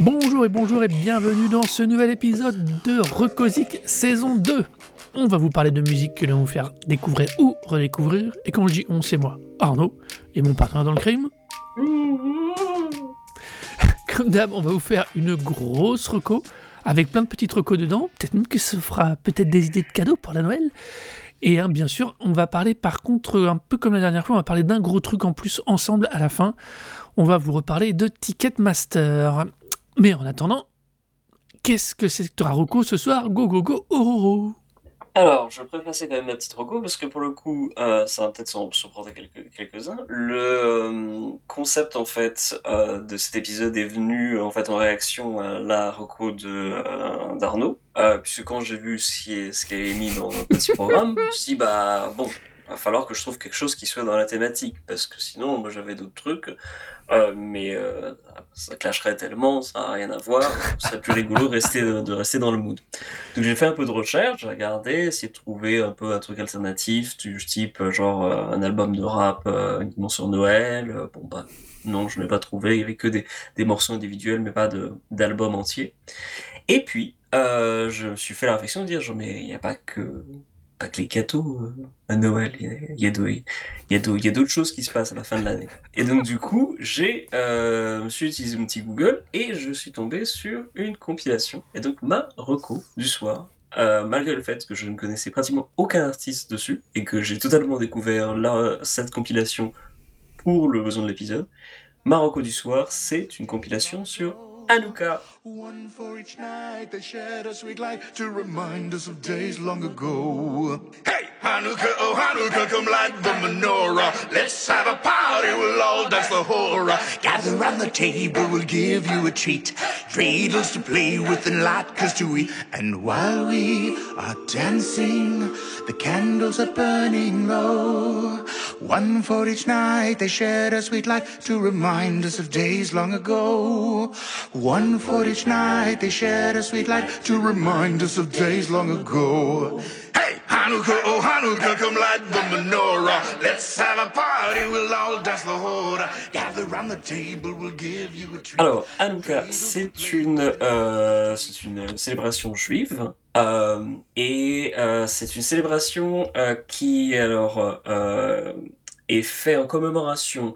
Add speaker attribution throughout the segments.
Speaker 1: Bonjour et bonjour et bienvenue dans ce nouvel épisode de Recosic saison 2. On va vous parler de musique que l'on va vous faire découvrir ou redécouvrir. Et quand je dis on, c'est moi, Arnaud, et mon partenaire dans le crime. Comme d'hab, on va vous faire une grosse reco avec plein de petites recos dedans. Peut-être même que ça fera peut-être des idées de cadeaux pour la Noël. Et hein, bien sûr, on va parler par contre, un peu comme la dernière fois, on va parler d'un gros truc en plus ensemble à la fin. On va vous reparler de Ticketmaster. Mais en attendant, qu'est-ce que c'est que Rocco ce soir? Go, go, go, Ororo
Speaker 2: Alors, je passer quand même ma petite Rocco parce que pour le coup, euh, ça va peut-être s'en surprendre quelques, quelques-uns. Le euh, concept en fait euh, de cet épisode est venu en fait en réaction à la Rocco de d'Arnaud, puisque quand j'ai vu ce qui est ce qui est mis dans notre petit programme, je me suis dit bah bon, va falloir que je trouve quelque chose qui soit dans la thématique parce que sinon moi j'avais d'autres trucs. Euh, mais euh, ça clasherait tellement, ça n'a rien à voir. Ce serait plus rigolo rester, de rester dans le mood. Donc j'ai fait un peu de recherche, j'ai regardé, essayé de trouver un peu un truc alternatif, du type genre euh, un album de rap uniquement sur Noël. Bon bah non, je n'ai pas trouvé, il n'y avait que des, des morceaux individuels, mais pas d'album entier. Et puis, je me suis fait la réflexion de dire, genre, mais il n'y a pas que les gâteaux à Noël, il y a, d'autres choses qui se passent à la fin de l'année. Et donc du coup, j'ai euh, utilisé mon petit Google et je suis tombé sur une compilation. Et donc ma reco du soir, euh, malgré le fait que je ne connaissais pratiquement aucun artiste dessus et que j'ai totalement découvert cette compilation pour le besoin de l'épisode, ma reco du soir, c'est une compilation sur Hanukkah. One for each night they shed a sweet light to remind us of days long ago. Hey, Hanukkah, oh Hanukkah, come light the menorah. Let's have a party, we'll all dance the horror. Gather round the table, we'll give you a treat. Dreidels to play with and latkes to eat. And while we are dancing, the candles are burning low. One for each night they shed a sweet light to remind us of days long ago. One for each night they shed a sweet light to remind us of days long ago. Hey, Hanukkah, oh Hanukkah, come light the menorah. Let's have a party, we'll all dance the hora. Gather round the table, we'll give you a treat. Alors, Hanukkah, c'est une, euh, c'est une célébration juive. Euh, et euh, c'est une célébration euh, qui alors euh, est faite en commémoration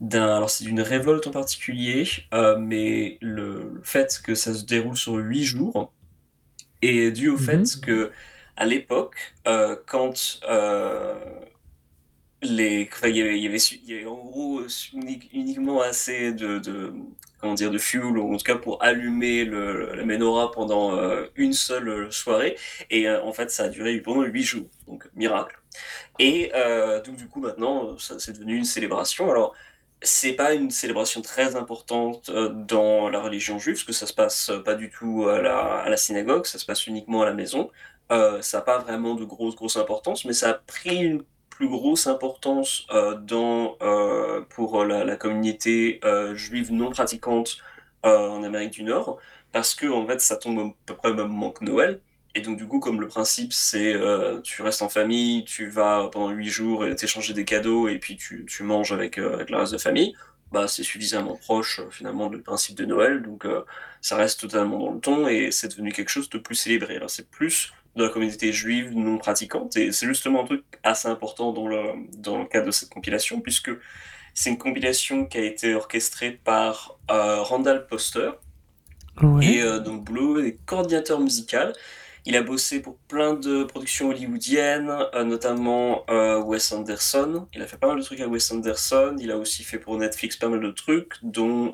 Speaker 2: d'un, alors c'est d'une révolte en particulier, euh, mais le, fait que ça se déroule sur huit jours est dû au fait mhm. que à l'époque, euh, quand euh, les, il y avait, il y avait, en gros uniquement assez de, de, comment dire de fuel ou en tout cas pour allumer le, la menorah pendant une seule soirée. Et en fait ça a duré pendant huit jours. Donc miracle. Et donc du coup maintenant ça c'est devenu une célébration. Alors c'est pas une célébration très importante euh, dans la religion juive, parce que ça se passe pas du tout à la, synagogue, ça se passe uniquement à la maison. Euh, ça n'a pas vraiment de grosse, importance, mais ça a pris une plus grosse importance euh, dans, pour la, communauté juive non pratiquante en Amérique du Nord, parce que fait, ça tombe à peu près au même moment que Noël. Et donc, du coup, comme le principe, c'est euh, tu restes en famille, tu vas pendant huit jours t'échanger des cadeaux et puis tu, manges avec, euh, avec le reste de famille, bah, c'est suffisamment proche euh, finalement du principe de Noël. Donc, ça reste totalement dans le ton et c'est devenu quelque chose de plus célébré. C'est plus de la communauté juive non pratiquante et c'est justement un truc assez important dans le, dans le cadre de cette compilation puisque c'est une compilation qui a été orchestrée par Randall Poster. Et donc Blue est coordinateur musical il a bossé pour plein de productions hollywoodiennes, euh, notamment euh, Wes Anderson. Il a fait pas mal de trucs à Wes Anderson. Il a aussi fait pour Netflix pas mal de trucs, dont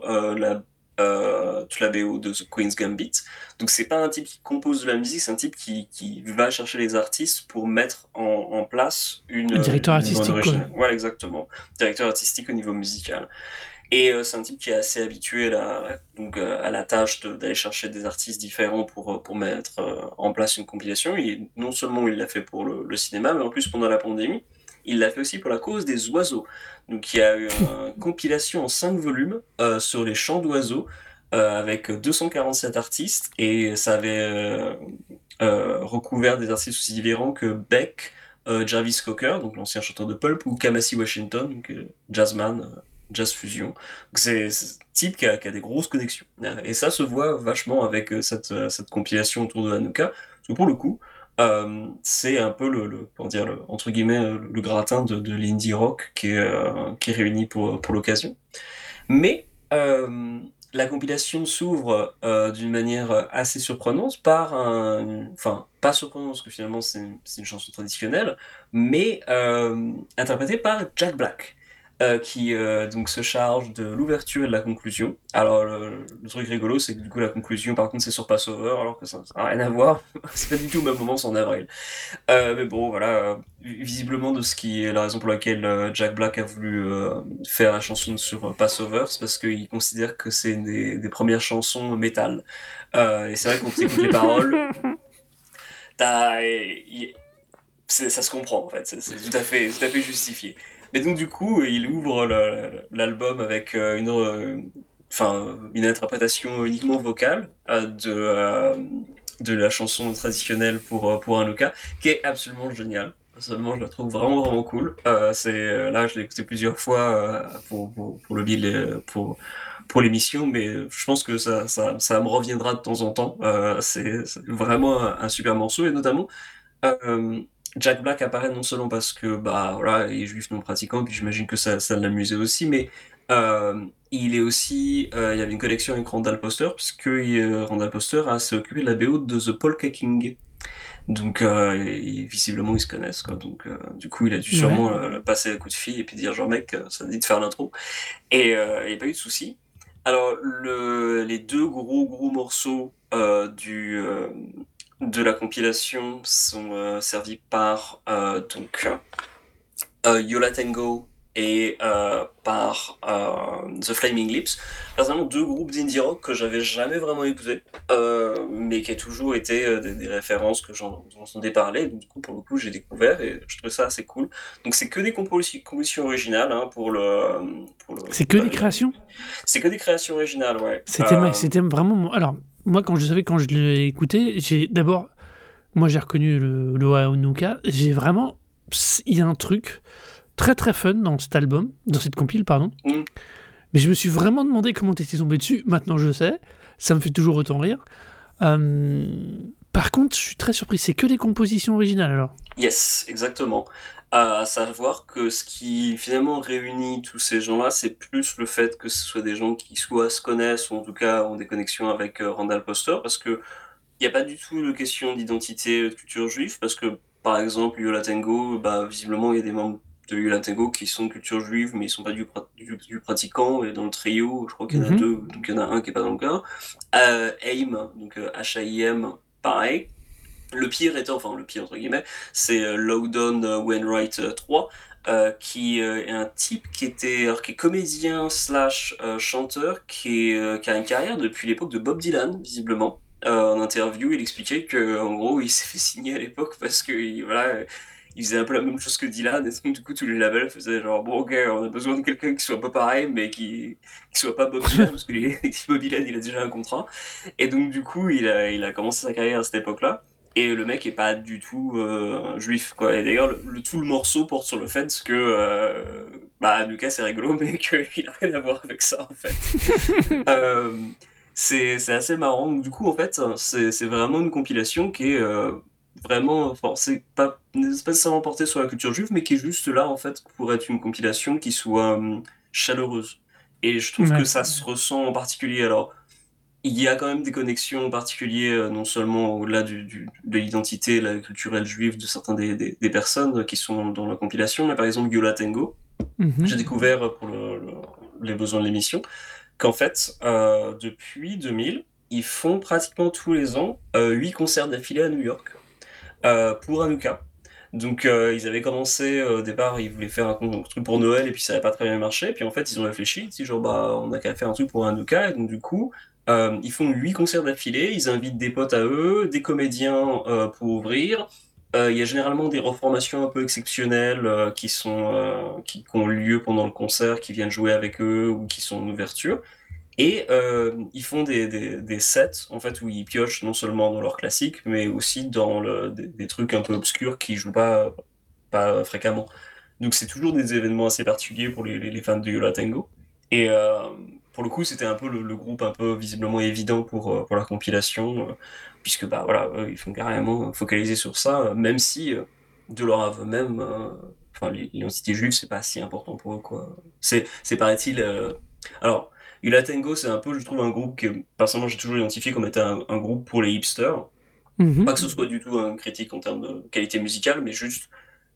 Speaker 2: euh, la, la BO de The Queen's Gambit. Donc c'est pas un type qui compose de la musique, c'est un type qui, qui, va chercher les artistes pour mettre en, en place une...
Speaker 1: Un directeur artistique.
Speaker 2: Quoi. Ouais, exactement. Directeur artistique au niveau musical. Et c'est un type qui est assez habitué là, donc, à la tâche d'aller chercher des artistes différents pour, pour mettre en place une compilation. Et non seulement il l'a fait pour le, le, cinéma, mais en plus pendant la pandémie, il l'a fait aussi pour la cause des oiseaux. Donc il y a eu une compilation en 5 volumes sur les chants d'oiseaux avec 247 artistes et ça avait recouvert des artistes aussi différents que Beck, Jarvis Cocker, donc l'ancien chanteur de Pulp, ou Kamasi Washington, donc, jazzman, jazz fusion. C'est un type qui a, qui a, des grosses connexions. Et ça se voit vachement avec cette, cette compilation autour de Hanukkah, parce que pour le coup, euh, c'est un peu le, dire le, entre guillemets le, gratin de, l'indie rock qui est, euh, réuni pour, l'occasion. Mais euh, la compilation s'ouvre euh, d'une manière assez surprenante par enfin pas surprenante parce que finalement c'est une, chanson traditionnelle, mais euh, interprétée par Jack Black. Euh, qui euh, donc se charge de l'ouverture et de la conclusion. Alors le, truc rigolo, c'est que du coup la conclusion, par contre, c'est sur Passover, alors que ça n'a rien à voir. c'est pas du tout au même moment, c'est en avril. Euh, mais bon, voilà, visiblement de ce qui est la raison pour laquelle Jack Black a voulu faire la chanson sur Passover, c'est parce qu'il considère que c'est une des, des, premières chansons métal. et c'est vrai qu'on écoute les paroles, ça se comprend en fait, c'est tout à fait, tout à fait justifié. Et donc, du coup, il ouvre l'album avec euh, une, euh, enfin, une interprétation uniquement vocale euh, de, de la chanson traditionnelle pour, pour un Luca, qui est absolument géniale. Personnellement, je la trouve vraiment, vraiment cool. là, je l'ai écouté plusieurs fois pour, pour, le bill, pour, pour l'émission, mais je pense que ça, ça, ça, me reviendra de temps en temps. c'est, vraiment un, super morceau, et notamment, Jack Black apparaît non seulement parce que bah voilà, il est juif non pratiquant, puis j'imagine que ça, ça l'amusait aussi, mais euh, il est aussi, euh, il y avait une connexion avec Randall Poster, puisque euh, Randall Poster a s'est occupé de la BO de The Polka King. Donc euh, visiblement ils se connaissent quoi. Donc du coup il a dû sûrement ouais. passer un coup de fil et puis dire genre mec ça dit de faire l'intro. Et il n'y a pas eu de souci. Alors le, les deux gros gros morceaux du de la compilation sont euh, servis par euh, donc euh, Yola Tango et par The Flaming Lips. Personnellement, deux groupes d'indie rock que j'avais jamais vraiment écoutés, mais qui a toujours été des, références que j'en entendais parler. Donc, du coup, pour le coup, j'ai découvert et je trouve ça assez cool. Donc, c'est que des compositions originales hein, pour le.
Speaker 1: Pour le c'est que des créations?
Speaker 2: C'est que des créations originales, ouais.
Speaker 1: C'était vraiment. Alors, moi, quand je savais, quand je l'ai écouté, j'ai d'abord, moi j'ai reconnu le, le j'ai vraiment, il y a un truc très très fun dans cet album, dans cette compile, pardon. Mm. Mais je me suis vraiment demandé comment t'étais tombé dessus. Maintenant je sais, ça me fait toujours autant rire. Euh, par contre, je suis très surpris. C'est que des compositions originales alors
Speaker 2: Yes, exactement à savoir que ce qui finalement réunit tous ces gens-là, c'est plus le fait que ce soit des gens qui soit se connaissent ou en tout cas ont des connexions avec euh, Randall Poster, parce que il n'y a pas du tout de question d'identité de culture juive, parce que par exemple Yola Tango, bah, visiblement il y a des membres de Yola Tango qui sont de culture juive, mais ils sont pas du, du, pratiquant, et dans le trio, je crois qu'il y en a mm-hmm. deux, donc il y en a un qui est pas dans le cas. Euh, AIM, donc H-A-I-M, pareil. Le pire étant, enfin le pire entre guillemets, c'est euh, Loudon euh, Wainwright 3, euh, qui est un type qui était alors, qui est comédien slash chanteur, qui, a une carrière depuis l'époque de Bob Dylan, visiblement. en interview, il expliquait que gros, il s'est fait signer à l'époque parce que voilà, il faisait un peu la même chose que Dylan, et donc du coup tous les labels faisaient genre bon ok, on a besoin de quelqu'un qui soit peu pareil, mais qui qui soit pas Bob Dylan parce que Bob Dylan il a déjà un contrat, et donc du coup il a il a commencé sa carrière à cette époque-là. Et le mec est pas du tout euh, juif, quoi. Et d'ailleurs, le, tout le morceau porte sur le fait que, euh, bah, Lucas c'est rigolo, mais qu'il a rien à voir avec ça, en fait. euh, c'est assez marrant. Du coup, en fait, c'est vraiment une compilation qui est euh, vraiment, c'est pas, pas nécessairement portée sur la culture juive, mais qui est juste là, en fait, pour être une compilation qui soit hum, chaleureuse. Et je trouve que ça se ressent en particulier. Alors, il y a quand même des connexions particulières, euh, non seulement au-delà du, du, de l'identité culturelle juive de certaines des, des, des, personnes qui sont dans la compilation, mais par exemple Yola Tango, mm-hmm. j'ai découvert pour le, le, les besoins de l'émission qu'en fait, euh, depuis 2000, ils font pratiquement tous les ans euh, 8 concerts d'affilée à New York euh, pour Hanukkah. Donc ils avaient commencé au départ, ils voulaient faire un, truc pour Noël et puis ça n'avait pas très bien marché. Puis en fait ils ont réfléchi, ils disent genre bah on a qu'à faire un truc pour Hanukkah. Et donc du coup ils font huit concerts d'affilée, ils invitent des potes à eux, des comédiens pour ouvrir. Il y a généralement des reformations un peu exceptionnelles qui sont qui ont lieu pendant le concert, qui viennent jouer avec eux ou qui sont en ouverture. Et euh, ils font des, des, sets en fait où ils piochent non seulement dans leurs classiques, mais aussi dans le, des, trucs un peu obscurs qui jouent pas pas fréquemment. Donc c'est toujours des événements assez particuliers pour les, les, fans de Yola Tango. Et euh, pour le coup, c'était un peu le, groupe un peu visiblement évident pour euh, pour la compilation, euh, puisque bah voilà, ils font carrément focaliser sur ça, même si de leur aveu même, enfin l'identité juive c'est pas si important pour eux quoi. C'est c'est paraît-il alors Tango, c'est un peu, je trouve, un groupe que, personnellement, j'ai toujours identifié comme étant un, groupe pour les hipsters. Mhm. Pas que ce soit du tout un critique en termes de qualité musicale, mais juste,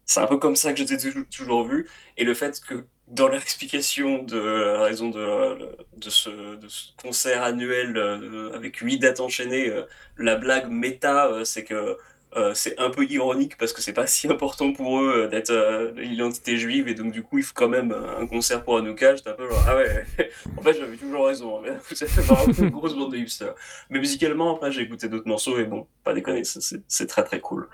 Speaker 2: c'est un peu comme ça que j'ai toujours vu. Et le fait que, dans l'explication de la raison de, de, ce, concert annuel euh, avec huit dates enchaînées, euh, la blague méta, euh, c'est que euh, c'est un peu ironique parce que c'est pas si important pour eux euh, d'être euh, l'identité juive et donc du coup il faut quand même un concert pour Hanouka. J'étais un peu genre ah ouais, en fait j'avais toujours raison, hein, vous êtes vraiment une grosse bande de hipsters. Mais musicalement après j'ai écouté d'autres morceaux et bon, pas déconner, c'est très très cool.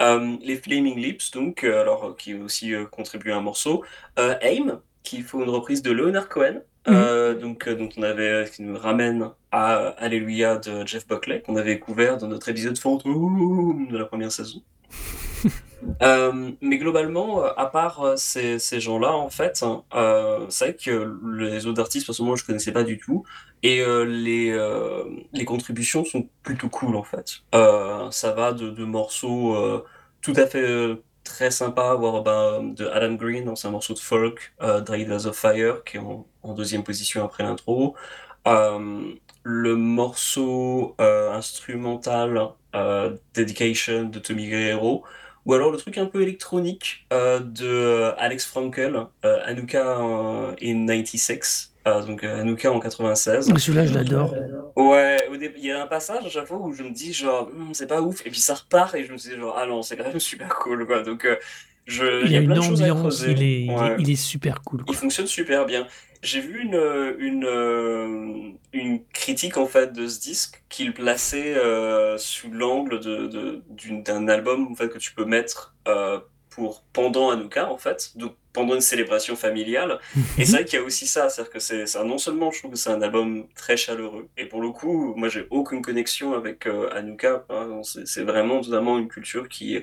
Speaker 2: les Flaming Lips donc, alors qui ont aussi contribué à un morceau. Aim qui font une reprise de Leonard Cohen. Mhm. Euh, donc, euh, dont on avait, qui nous ramène à Alléluia de Jeff Buckley, qu'on avait couvert dans notre épisode fantôme de la première saison. Euh, mais globalement, à part ces, ces gens-là, en fait, c'est vrai que les autres artistes, personnellement, je connaissais pas du tout. Et les, les contributions sont plutôt cool, en fait. ça va de, de morceaux tout à fait très sympa à voir bah, de Adam Green dans un morceau de folk, euh, of Fire, qui est en, deuxième position après l'intro. Euh, le morceau euh, instrumental euh, Dedication de Tommy Guerrero, ou alors le truc un peu électronique de Alex Frankel, Anuka in 96, ah, donc euh, Anouka en 96.
Speaker 1: Celui-là, je l'adore.
Speaker 2: Ouais, il y a un passage à chaque fois où je me dis genre, hmm, c'est pas ouf, et puis ça repart, et je me dis genre, ah non, c'est quand même super cool, quoi. Donc, euh, je,
Speaker 1: il y a, une ambiance, il est, il, est, super cool.
Speaker 2: Il fonctionne super bien. J'ai vu une, une, euh, une critique en fait de ce disque qu'il plaçait sous l'angle d'un de, album en fait, que tu peux mettre pour pendant Hanouka en fait, donc pendant une célébration familiale. et c'est vrai qu'il y a aussi ça, c'est-à-dire que c'est non seulement je trouve que c'est un album très chaleureux, et pour le coup, moi j'ai aucune connexion avec euh, Hanouka, hein, c'est vraiment totalement une culture qui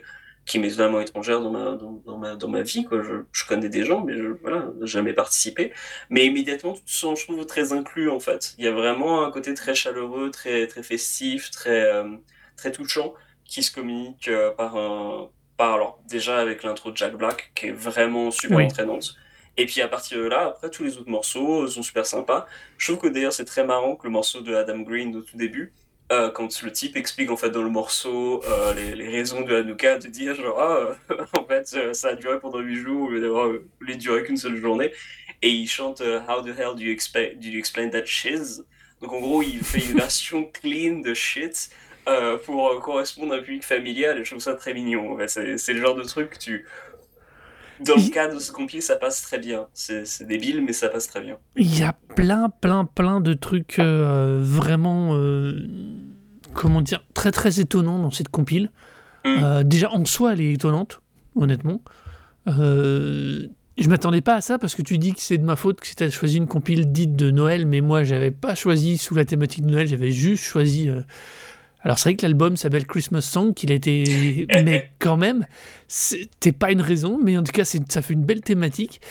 Speaker 2: qui m'est totalement étrangère dans ma, dans, ma, dans ma vie. Quoi. Je, je connais des gens, mais je voilà, jamais participé. Mais immédiatement, tu te sens, je trouve, très inclus, en fait. Il y a vraiment un côté très chaleureux, très, très festif, très, euh, très touchant, qui se communique euh, par un, alors déjà avec l'intro de Jack Black qui est vraiment super entraînante. Et puis à partir de là, après tous les autres morceaux sont super sympas. Je trouve que d'ailleurs c'est très marrant que le morceau de Adam Green au tout début, euh, quand le type explique en fait dans le morceau euh, les, raisons de Hanukkah, de dire genre ah, en fait ça a duré pendant 8 jours au lieu d'avoir les duré qu'une seule journée. Et il chante euh, How the hell do you, do you explain that shiz? Donc en gros il fait une version clean de shit euh, pour euh, correspondre à un public familial et je trouve ça très mignon. c'est le genre de truc que tu. Dans le cas de ce compil, ça passe très bien. C'est débile, mais ça passe très bien.
Speaker 1: Il y a plein, plein, plein de trucs euh, vraiment. comment dire Très, très étonnants dans cette compile. Mm. déjà, en soi, elle est étonnante, honnêtement. Je m'attendais pas à ça parce que tu dis que c'est de ma faute que tu as choisi une compile dite de Noël, mais moi j'avais pas choisi sous la thématique de Noël, j'avais juste choisi alors c'est vrai que l'album s'appelle Christmas Song, qu'il a été... mais quand même, c'était pas une raison, mais en tout cas ça fait une belle thématique.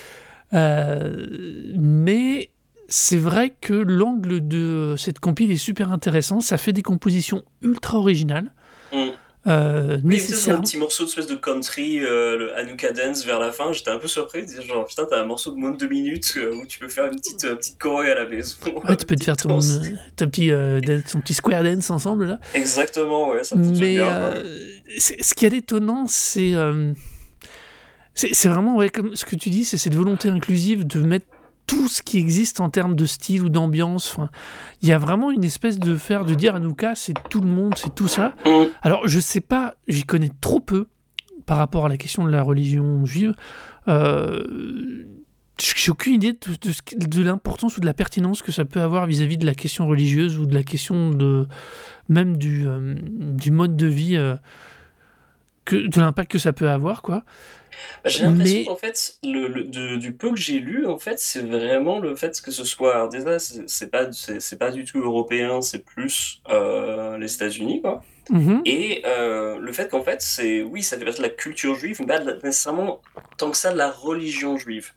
Speaker 1: Euh, mais c'est vrai que l'angle de cette compile est super intéressant, ça fait des compositions ultra originales. Mm.
Speaker 2: Euh, c'est un petit morceau de espèce de country, euh, le Hanukkah Dance vers la fin. J'étais un peu surpris. Genre, putain, t'as un morceau de moins de deux minutes euh, où tu peux faire une petite, euh, petite choré à la maison.
Speaker 1: Ouais, tu peux te faire ton, petit, ton petit square dance ensemble, là.
Speaker 2: Exactement, ouais, ça
Speaker 1: Mais
Speaker 2: bien.
Speaker 1: ce qui est étonnant, c'est. c'est vraiment, ouais, comme ce que tu dis, c'est cette volonté inclusive de mettre tout ce qui existe en termes de style ou d'ambiance. Enfin, il y a vraiment une espèce de faire, de dire Anouka, c'est tout le monde, c'est tout ça. Mm. Alors, je sais pas, j'y connais trop peu par rapport à la question de la religion juive, euh, j'ai aucune idée de, de, l'importance ou de la pertinence que ça peut avoir vis-à-vis de la question religieuse ou de la question de même du, euh, du mode de vie, euh, que, de l'impact que ça peut avoir, quoi.
Speaker 2: Bah, j'ai l'impression qu'en fait, le, du peu que j'ai lu, en fait, c'est vraiment le fait que ce soit. Alors déjà, c'est pas, c'est pas du tout européen, c'est plus euh, les États-Unis, quoi. Mmh Et le fait qu'en fait, c'est. Oui, ça fait partie de la culture juive, mais pas nécessairement tant que ça de la religion juive.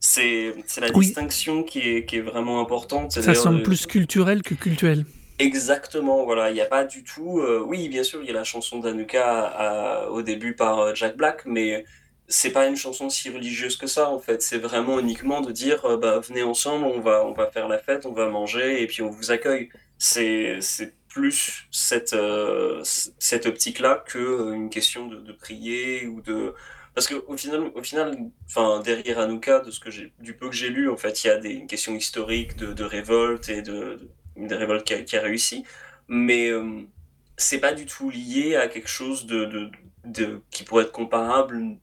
Speaker 2: C'est la distinction qui est, qui est vraiment importante.
Speaker 1: Ça semble plus culturel que cultuel.
Speaker 2: Exactement, voilà, il n'y a pas du tout. oui, bien sûr, il y a la chanson d'Anuka au début par Jack Black, mais c'est pas une chanson si religieuse que ça en fait. C'est vraiment uniquement de dire euh, bah, venez ensemble, on va, on va faire la fête, on va manger et puis on vous accueille. C'est, c'est plus cette, euh, cette optique-là que euh, une question de, prier ou de. Parce qu'au final, au final enfin, derrière Hanouka, de ce que j'ai, du peu que j'ai lu, en fait, il y a des, une question historique de, révolte et de, de des révoltes qui a, réussi. Mais c'est pas du tout lié à quelque chose de, de, qui pourrait être comparable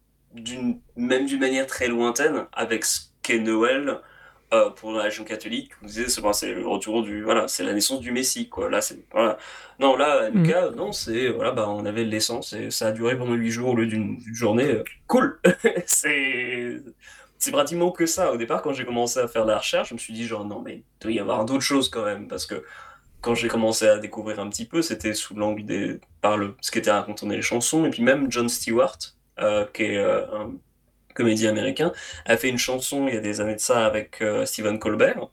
Speaker 2: même d'une manière très lointaine avec ce qu'est Noël euh, pour la religion catholique. Vous disiez, c'est le retour du voilà, c'est la naissance du Messie quoi. Là c'est voilà. Non là mm. non c'est voilà bah on avait l'essence et ça a duré pendant huit jours au lieu d'une journée. Cool. c'est c'est pratiquement que ça. Au départ, quand j'ai commencé à faire la recherche, je me suis dit genre non mais il doit y avoir d'autres choses quand même parce que quand j'ai commencé à découvrir un petit peu, c'était sous l'angle des par le ce qu'était raconté dans les chansons et puis même John Stewart euh, qui est euh, un comédien américain, a fait une chanson il y a des années de ça avec euh, Stephen Colbert,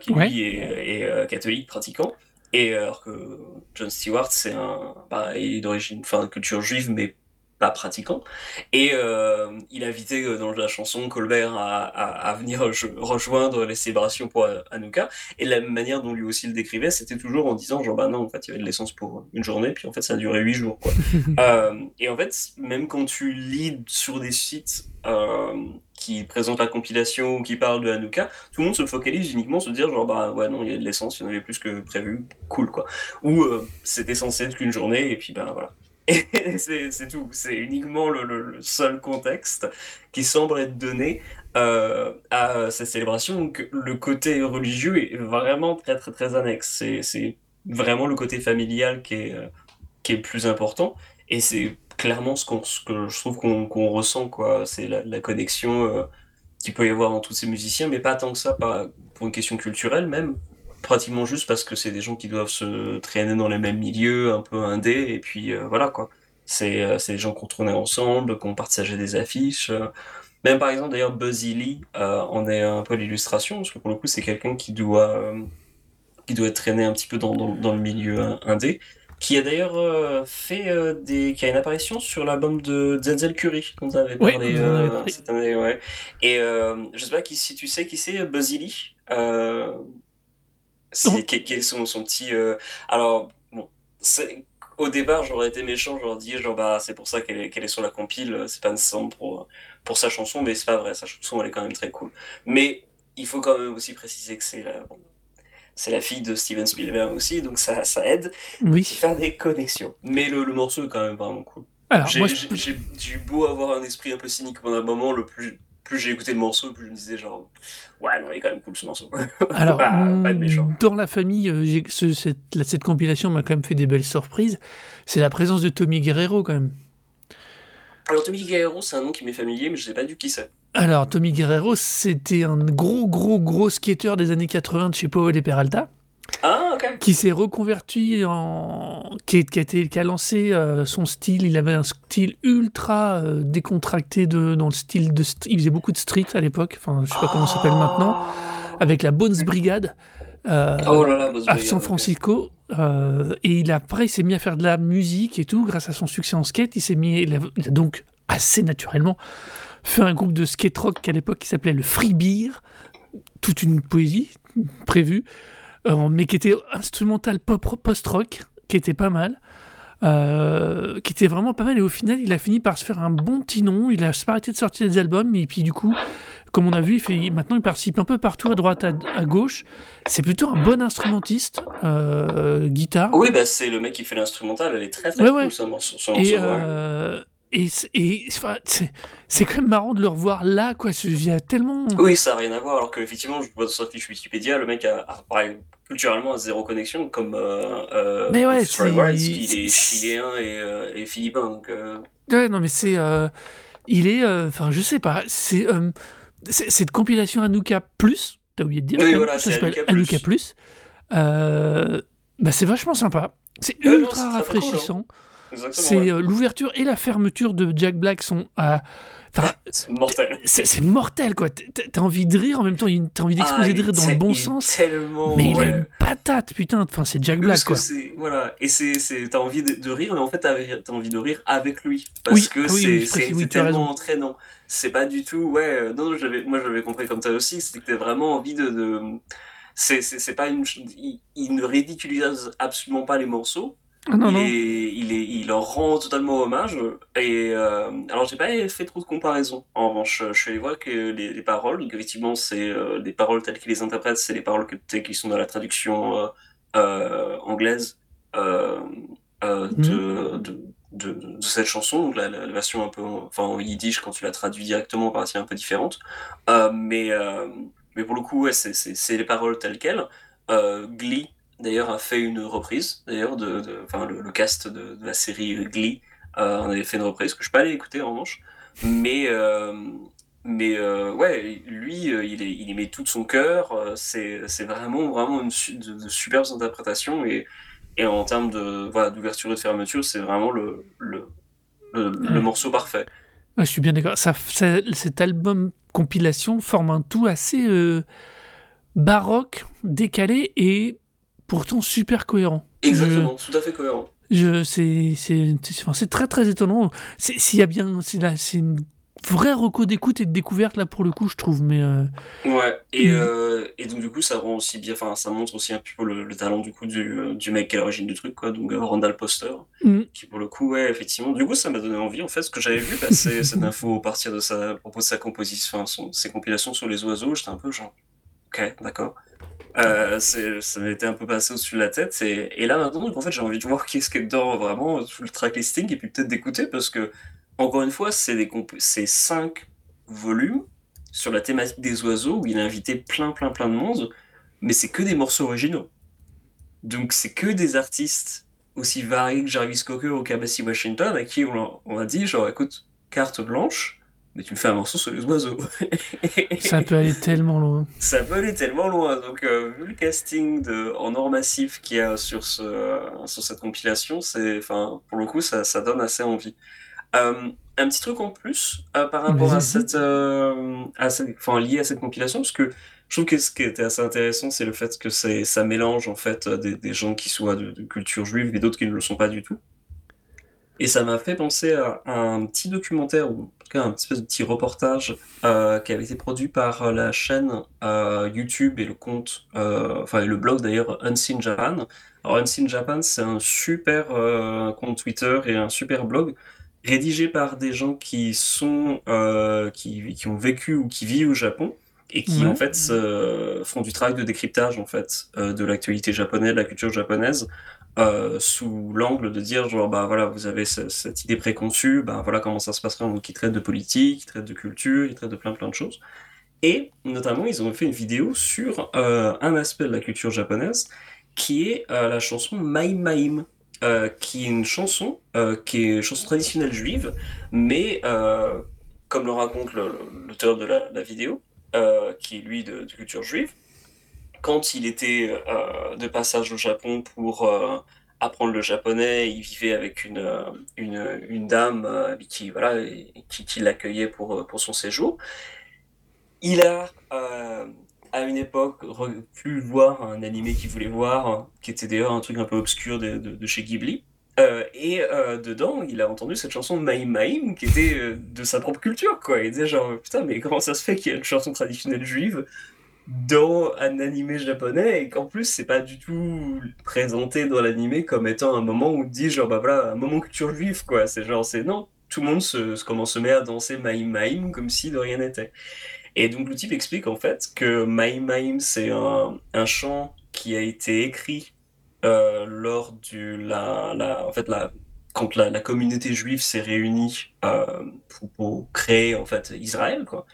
Speaker 2: qui lui est, catholique pratiquant. Et alors que John Stewart, c'est un, bah, d'origine, enfin, culture juive, mais pas pratiquant. Et euh, il a invité euh, dans la chanson Colbert à, à, venir rejoindre les célébrations pour Hanouka. Et la manière dont lui aussi le décrivait, c'était toujours en disant genre bah non, en fait, il y avait de l'essence pour une journée, puis en fait, ça a duré huit jours. Quoi. euh, et en fait, même quand tu lis sur des sites euh, qui présentent la compilation ou qui parlent de Hanouka, tout le monde se focalise uniquement sur se dire genre bah ouais non, il y a de l'essence, il y en avait plus que prévu, cool quoi. Ou c'était censé être qu'une journée, et puis ben voilà. Et c'est tout. C'est uniquement le, seul contexte qui semble être donné euh, à cette célébration. Donc le côté religieux est vraiment très très très annexe. C'est vraiment le côté familial qui est, qui est plus important. Et c'est clairement ce, que je trouve qu'on ressent. C'est la, connexion euh, qu'il peut y avoir entre tous ces musiciens, mais pas tant que ça pour une question culturelle même pratiquement juste parce que c'est des gens qui doivent se traîner dans les mêmes milieux, un peu indé, et puis euh, voilà quoi. C'est euh, des gens qui ont tourné ensemble, qui ont partagé des affiches. Euh. Même par exemple, d'ailleurs, Buzzy Lee en est un peu l'illustration, parce que pour le coup, c'est quelqu'un qui doit, qui doit être traîné un petit peu dans, dans, le milieu indé, qui a d'ailleurs fait des. qui a une apparition sur l'album de Denzel Curry, dont on avait parlé cette année. Ouais. Et je sais pas qui, si tu sais qui c'est Buzzy Lee. C'est quel, son, son petit. Euh, alors, bon, au départ, j'aurais été méchant, j'aurais dit, genre, bah, c'est pour ça qu'elle est, sur la compile, c'est pas nécessairement pour, pour sa chanson, mais c'est pas vrai, sa chanson, elle est quand même très cool. Mais il faut quand même aussi préciser que c'est la, c'est la fille de Steven Spielberg aussi, donc ça, ça aide oui. à faire des connexions. Mais le, le, morceau est quand même vraiment cool. J'ai eu beau avoir un esprit un peu cynique pendant un moment, le plus plus j'ai écouté le morceau, plus je me disais genre, ouais, non, il est quand même cool ce morceau.
Speaker 1: Alors, dans la famille, euh, cette, cette, compilation m'a quand même fait des belles surprises. C'est la présence de Tommy Guerrero quand même.
Speaker 2: Alors, Tommy Guerrero, c'est un nom qui m'est familier, mais je sais pas du qui c'est.
Speaker 1: Alors, Tommy Guerrero, c'était un gros, gros, gros skater des années 80 de chez Powell et Peralta.
Speaker 2: Ah,
Speaker 1: qui s'est reconverti en. qui, a, été, qui a lancé euh, son style. Il avait un style ultra euh, décontracté de, dans le style de. Il faisait beaucoup de street à l'époque, enfin, je sais pas comment ça s'appelle maintenant, avec la Bones Brigade. Euh,
Speaker 2: oh
Speaker 1: à San Francisco. et il, après, il s'est mis à faire de la musique et tout, grâce à son succès en skate. Il s'est mis. Il a, donc, assez naturellement, fait un groupe de skate rock à l'époque qui s'appelait le Free Beer. Toute une poésie prévue. Euh, mais qui était instrumental post-rock, qui était pas mal. Euh, qui était vraiment pas mal. Et au final il a fini par se faire un bon petit nom. Il a pas arrêté de sortir des albums. Et puis du coup comme on a vu il fait, maintenant il participe un peu partout à droite à, gauche. C'est plutôt un bon instrumentiste euh, guitare.
Speaker 2: Oui bah c'est le mec qui fait l'instrumental. Elle est très très cool
Speaker 1: et, et c'est et enfin, c'est c'est quand même marrant de le revoir là, quoi. Il y a tellement
Speaker 2: Oui, ça a rien à voir, alors qu'effectivement, je vois sur la fiche Wikipédia, le mec a a pareil, culturellement, a 0 connexion comme, heu heu,
Speaker 1: Mais ouais, c'est
Speaker 2: il est
Speaker 1: c'est
Speaker 2: chiléen et heu, et philippin, donc heu
Speaker 1: Ouais, non, mais c'est, il est, enfin, je sais pas, c'est, cette compilation Anouka Plus, tu as oublié de dire
Speaker 2: Oui,
Speaker 1: même,
Speaker 2: voilà,
Speaker 1: ça
Speaker 2: c'est
Speaker 1: s'appelle
Speaker 2: Anouka Plus.
Speaker 1: Bah, c'est vachement sympa. C'est
Speaker 2: non,
Speaker 1: ultra
Speaker 2: cool, hein.
Speaker 1: rafraîchissant. C'est,
Speaker 2: ouais.
Speaker 1: heu, l'ouverture et la fermeture de Jack Black sont à
Speaker 2: C'est mortel.
Speaker 1: c'est quoi. Tu es tu as envie de rire, en même temps, il tu as envie
Speaker 2: Ah,
Speaker 1: d'exploser
Speaker 2: il
Speaker 1: de rire dans le bon sens,
Speaker 2: tellement
Speaker 1: mais il a
Speaker 2: ouais.
Speaker 1: une patate, putain, enfin, c'est Jack Black, quoi.
Speaker 2: voilà et c'est c'est tu as envie de de rire, mais en fait, tu as ri tu as envie de rire avec lui parce
Speaker 1: Oui,
Speaker 2: que
Speaker 1: ah oui,
Speaker 2: c'est
Speaker 1: oui,
Speaker 2: tellement entraînant. C'est pas du tout ouais, heu, non, moi, j'avais compris comme ça aussi, c'est que tu as vraiment envie de de c'est pas une il ne ridiculise absolument pas les morceaux.
Speaker 1: Ah non,
Speaker 2: Il
Speaker 1: non.
Speaker 2: est il est il leur rend totalement hommage et hem, alors j'ai pas fait trop de comparaisons. En revanche, je suis allé voir que les les paroles, donc effectivement, c'est, heu, les paroles telles qu'il les interprète, c'est les paroles que qui sont dans la traduction, heu heu, anglaise, hem, heu,
Speaker 1: Mmh mh.
Speaker 2: de de de de cette chanson, donc la la version un peu en enfin, en yiddish quand tu la traduis directement, c'est un peu différente. Mais mais pour le coup, ouais, c'est les paroles telles quelles. Glee, d'ailleurs, a fait une reprise, d'ailleurs, de de le le cast de de la série Glee, heu, en avait fait une reprise que je suis pas allé écouter, en revanche. Mais hem, mais heu, ouais, lui, heu, il est il y met tout de son cœur, c'est c'est vraiment, vraiment une su de de superbes interprétations et et en termes de voilà, d'ouverture et de fermeture, c'est vraiment le le le morceau parfait.
Speaker 1: Ouais, je suis bien d'accord. Ça cet album compilation forme un tout assez, baroque, décalé et pourtant super cohérent. Je
Speaker 2: Exactement, tout à fait cohérent.
Speaker 1: je c'est c'est c'est très, très étonnant. C'est s'il y a bien c'est c'est une vraie reco d'écoute et de découverte, là, pour le coup, je trouve, mais heu,
Speaker 2: Ouais et
Speaker 1: mmh.
Speaker 2: heu et donc du coup, ça rend aussi bien enfin, ça montre aussi un peu le le talent, du coup, du, mec qui est à l'origine du truc, quoi, donc heu, Randall Foster,
Speaker 1: Mmh.
Speaker 2: qui, pour le coup, ouais, effectivement du coup, ça m'a donné envie, en fait, parce que j'avais vu passer cette info à partir de sa à propos de sa composition enfin, son ses compilations sur les oiseaux, j'étais un peu genre: «OK, d'accord». C'est ça m'était un peu passé au-dessus de la tête et là, maintenant, en fait, j'ai envie de voir qu'il y a dedans, vraiment, tout le track listing et puis peut-être d'écouter parce qu'encore une fois, c'est 5 volumes sur la thématique des oiseaux où il a invité plein, plein, plein de monde, mais c'est que des morceaux originaux. Donc c'est que des artistes aussi variés que Jarvis Cocker ou Kamasi Washington à qui on on a dit genre: «Écoute, carte blanche, mais tu me fais un morceau sur les oiseaux».
Speaker 1: Ça peut aller tellement loin.
Speaker 2: Ça peut aller tellement loin, donc heu, vu le casting de en or massif qu'il y a sur ce sur cette compilation, c'est pour le coup, ça ça donne assez envie. Hem, un petit truc en plus, heu, par rapport à cette, à cette enfin, lié à cette compilation, parce que je trouve que ce qui était assez intéressant, c'est le fait que ça mélange, en fait, des des gens qui soient de de culture juive et d'autres qui ne le sont pas du tout et ça m'a fait penser à à un petit documentaire ou un de petit reportage, heu, qui avait été produit par la chaîne, heu, YouTube et le compte, heu, enfin et le blog d'ailleurs Unseen Japan. Alors Unseen Japan, c'est un super, compte Twitter et un super blog rédigé par des gens qui sont, qui qui ont vécu ou qui vivent au Japon et qui, en fait, font du travail de décryptage, en fait, de l'actualité japonaise, de la culture japonaise, heu, sous l'angle de dire genre: «Bah, voilà, vous avez ce cette idée préconçue, bah, voilà comment ça se passerait». Donc ils traitent de politique, ils traitent de culture, ils traitent de plein, plein de choses et notamment, ils ont fait une vidéo sur, heu, un aspect de la culture japonaise qui est, heu, la chanson Maim Maim, qui est une chanson, qui est chanson traditionnelle juive, mais comme le raconte l'auteur de la vidéo, qui est lui de culture juive, quand il était, heu, de passage au Japon pour, heu, apprendre le japonais, il vivait avec une, une dame, qui voilà qui l'accueillait pour, pour son séjour. Il a, à une époque, pu voir un animé qu'il voulait voir, qui était d'ailleurs un truc un peu obscur de chez Ghibli, et dedans, il a entendu cette chanson Maim Maim qui était, de sa propre culture, quoi. Il disait genre: «Putain, mais comment ça se fait qu'il y a une chanson traditionnelle juive dans un animé japonais et qu'en plus, c'est pas du tout présenté dans l'animé comme étant un moment où on dit genre: «Bah, voilà, un moment culture juive», quoi. C'est genre c'est non, tout le monde se se comment se met à danser Maim Maim comme si de rien n'était et donc le type explique, en fait, que Maim Maim, c'est un un chant qui a été écrit, heu, lors du la la en fait, la quand la, communauté juive s'est réunie pour, créer en fait Israël, quoi.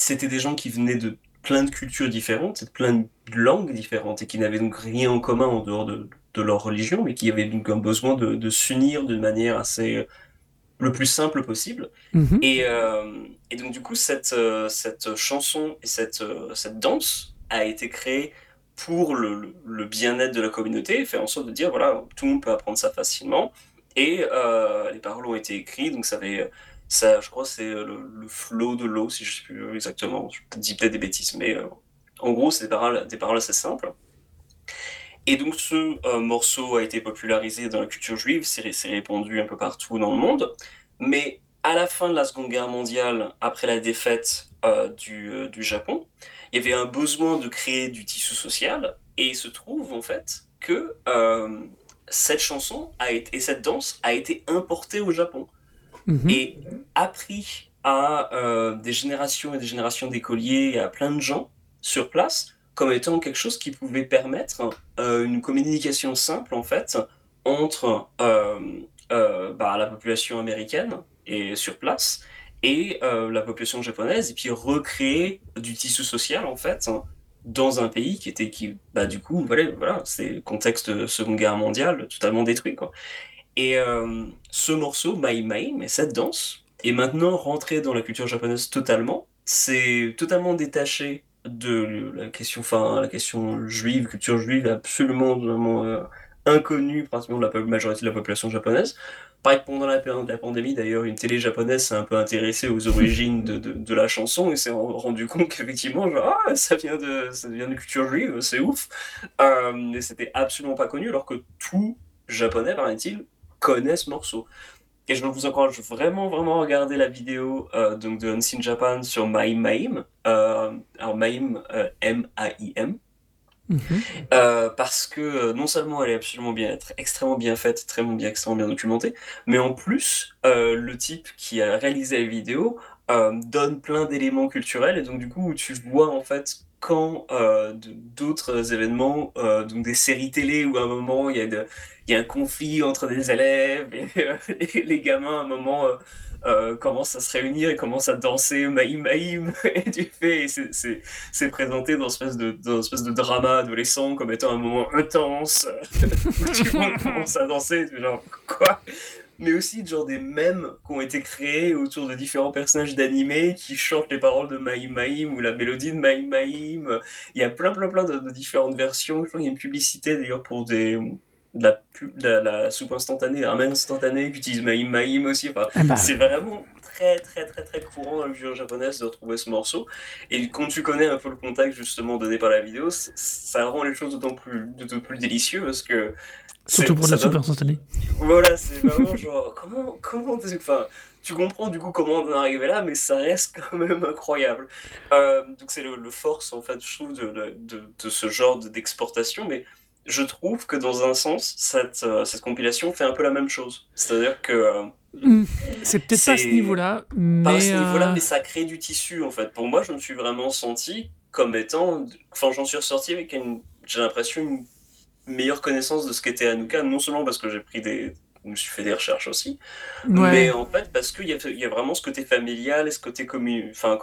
Speaker 2: C'était des gens qui venaient de plein de cultures différentes, de plein de langues différentes, et qui n'avaient donc rien en commun en dehors de, leur religion, mais qui avaient donc un besoin de, s'unir de manière assez le plus simple possible.
Speaker 1: Mhm.
Speaker 2: Et, et, donc du coup, cette, cette chanson et cette, cette danse a été créée pour le, le bien-être de la communauté, faire en sorte de dire, voilà, tout le monde peut apprendre ça facilement. Et les paroles ont été écrites, donc ça avait ça, je crois que c'est le, le, flot de l'eau, si je ne sais plus exactement. Je dis peut-être des bêtises, mais euh, en gros, c'est des paroles, assez simples. Et donc, ce euh, morceau a été popularisé dans la culture juive, c'est répandu un peu partout dans le monde. Mais à la fin de la Seconde Guerre mondiale, après la défaite euh, du, Japon, il y avait un besoin de créer du tissu social. Et il se trouve, en fait, que cette chanson et cette danse a été importée au Japon.
Speaker 1: Mhm.
Speaker 2: et appris à euh, des générations et des générations d'écoliers et à plein de gens sur place comme étant quelque chose qui pouvait permettre euh, une communication simple en fait entre euh, bah, la population américaine et sur place et la population japonaise et puis recréer du tissu social en fait dans un pays qui était qui bah du coup voilà voilà c'est contexte seconde guerre mondiale totalement détruit quoi et euh, ce morceau, My Maim, et cette danse, est maintenant rentré dans la culture japonaise totalement. C'est totalement détaché de la question, enfin, la question juive, culture juive, absolument euh, inconnue pratiquement de la majorité de la population japonaise. Pareil pendant la période de la pandémie, d'ailleurs, une télé japonaise s'est un peu intéressée aux origines de, de, la chanson et s'est rendu compte qu'effectivement, ah, ça vient de, ça vient de culture juive, c'est ouf. Euh, mais c'était absolument pas connu, alors que tout japonais, paraît-il, connaît ce morceau. Et je vous encourage vraiment, vraiment à regarder la vidéo euh, donc de Unseen Japan sur Maim Maim. Euh, alors Maim, euh, M-A-I-M.
Speaker 1: Mhm.
Speaker 2: parce que non seulement elle est absolument bien, extrêmement bien faite, très bien, extrêmement bien documentée, mais en plus, le type qui a réalisé la vidéo donne plein d'éléments culturels. Et donc du coup tu vois en fait quand d'autres événements, donc des séries télé où à un moment il y a de, il y a un conflit entre des élèves et, les gamins à un moment euh, euh, commencent à se réunir et commencent à danser maïm maïm et du fait c'est présenté dans une espèce de dans espèce de drama adolescent comme étant un moment intense où tout le monde commence à danser genre quoi? Mais aussi genre des mèmes qui ont été créés autour de différents personnages d'animés qui chantent les paroles de Maïm Maïm ou la mélodie de Maïm Maïm. Il y a plein plein plein de, de différentes versions. Je crois qu'il y a une publicité d'ailleurs pour des la, la, soupe instantanée, un même instantané, utilise Maïm Maïm aussi.
Speaker 1: Ah bah.
Speaker 2: C'est vraiment très, très, très, très courant dans la culture japonaise de retrouver ce morceau. Et quand tu connais un peu le contexte justement donné par la vidéo, ça rend les choses d'autant plus, plus délicieux parce que.
Speaker 1: Surtout pour la soupe instantanée.
Speaker 2: Voilà, c'est vraiment genre, comment, comment, enfin, tu comprends du coup comment on est arrivé là, mais ça reste quand même incroyable. Euh, donc c'est le, force en fait, je trouve, de, de, de ce genre d'exportation, mais je trouve que dans un sens, cette, euh, cette compilation fait un peu la même chose. C'est-à-dire que. Euh,
Speaker 1: hmm. c'est peut-être pas à ce niveau-là, mais.
Speaker 2: Pas à ce niveau-là, mais ça crée du tissu, en fait. Pour moi, je me suis vraiment senti comme étant. Enfin, j'en suis ressorti avec une. J'ai l'impression une meilleure connaissance de ce qu'était Anouka, non seulement parce que j'ai pris des. Je me suis fait des recherches aussi, mais en fait parce qu'il y a, y a vraiment ce côté familial et ce côté enfin,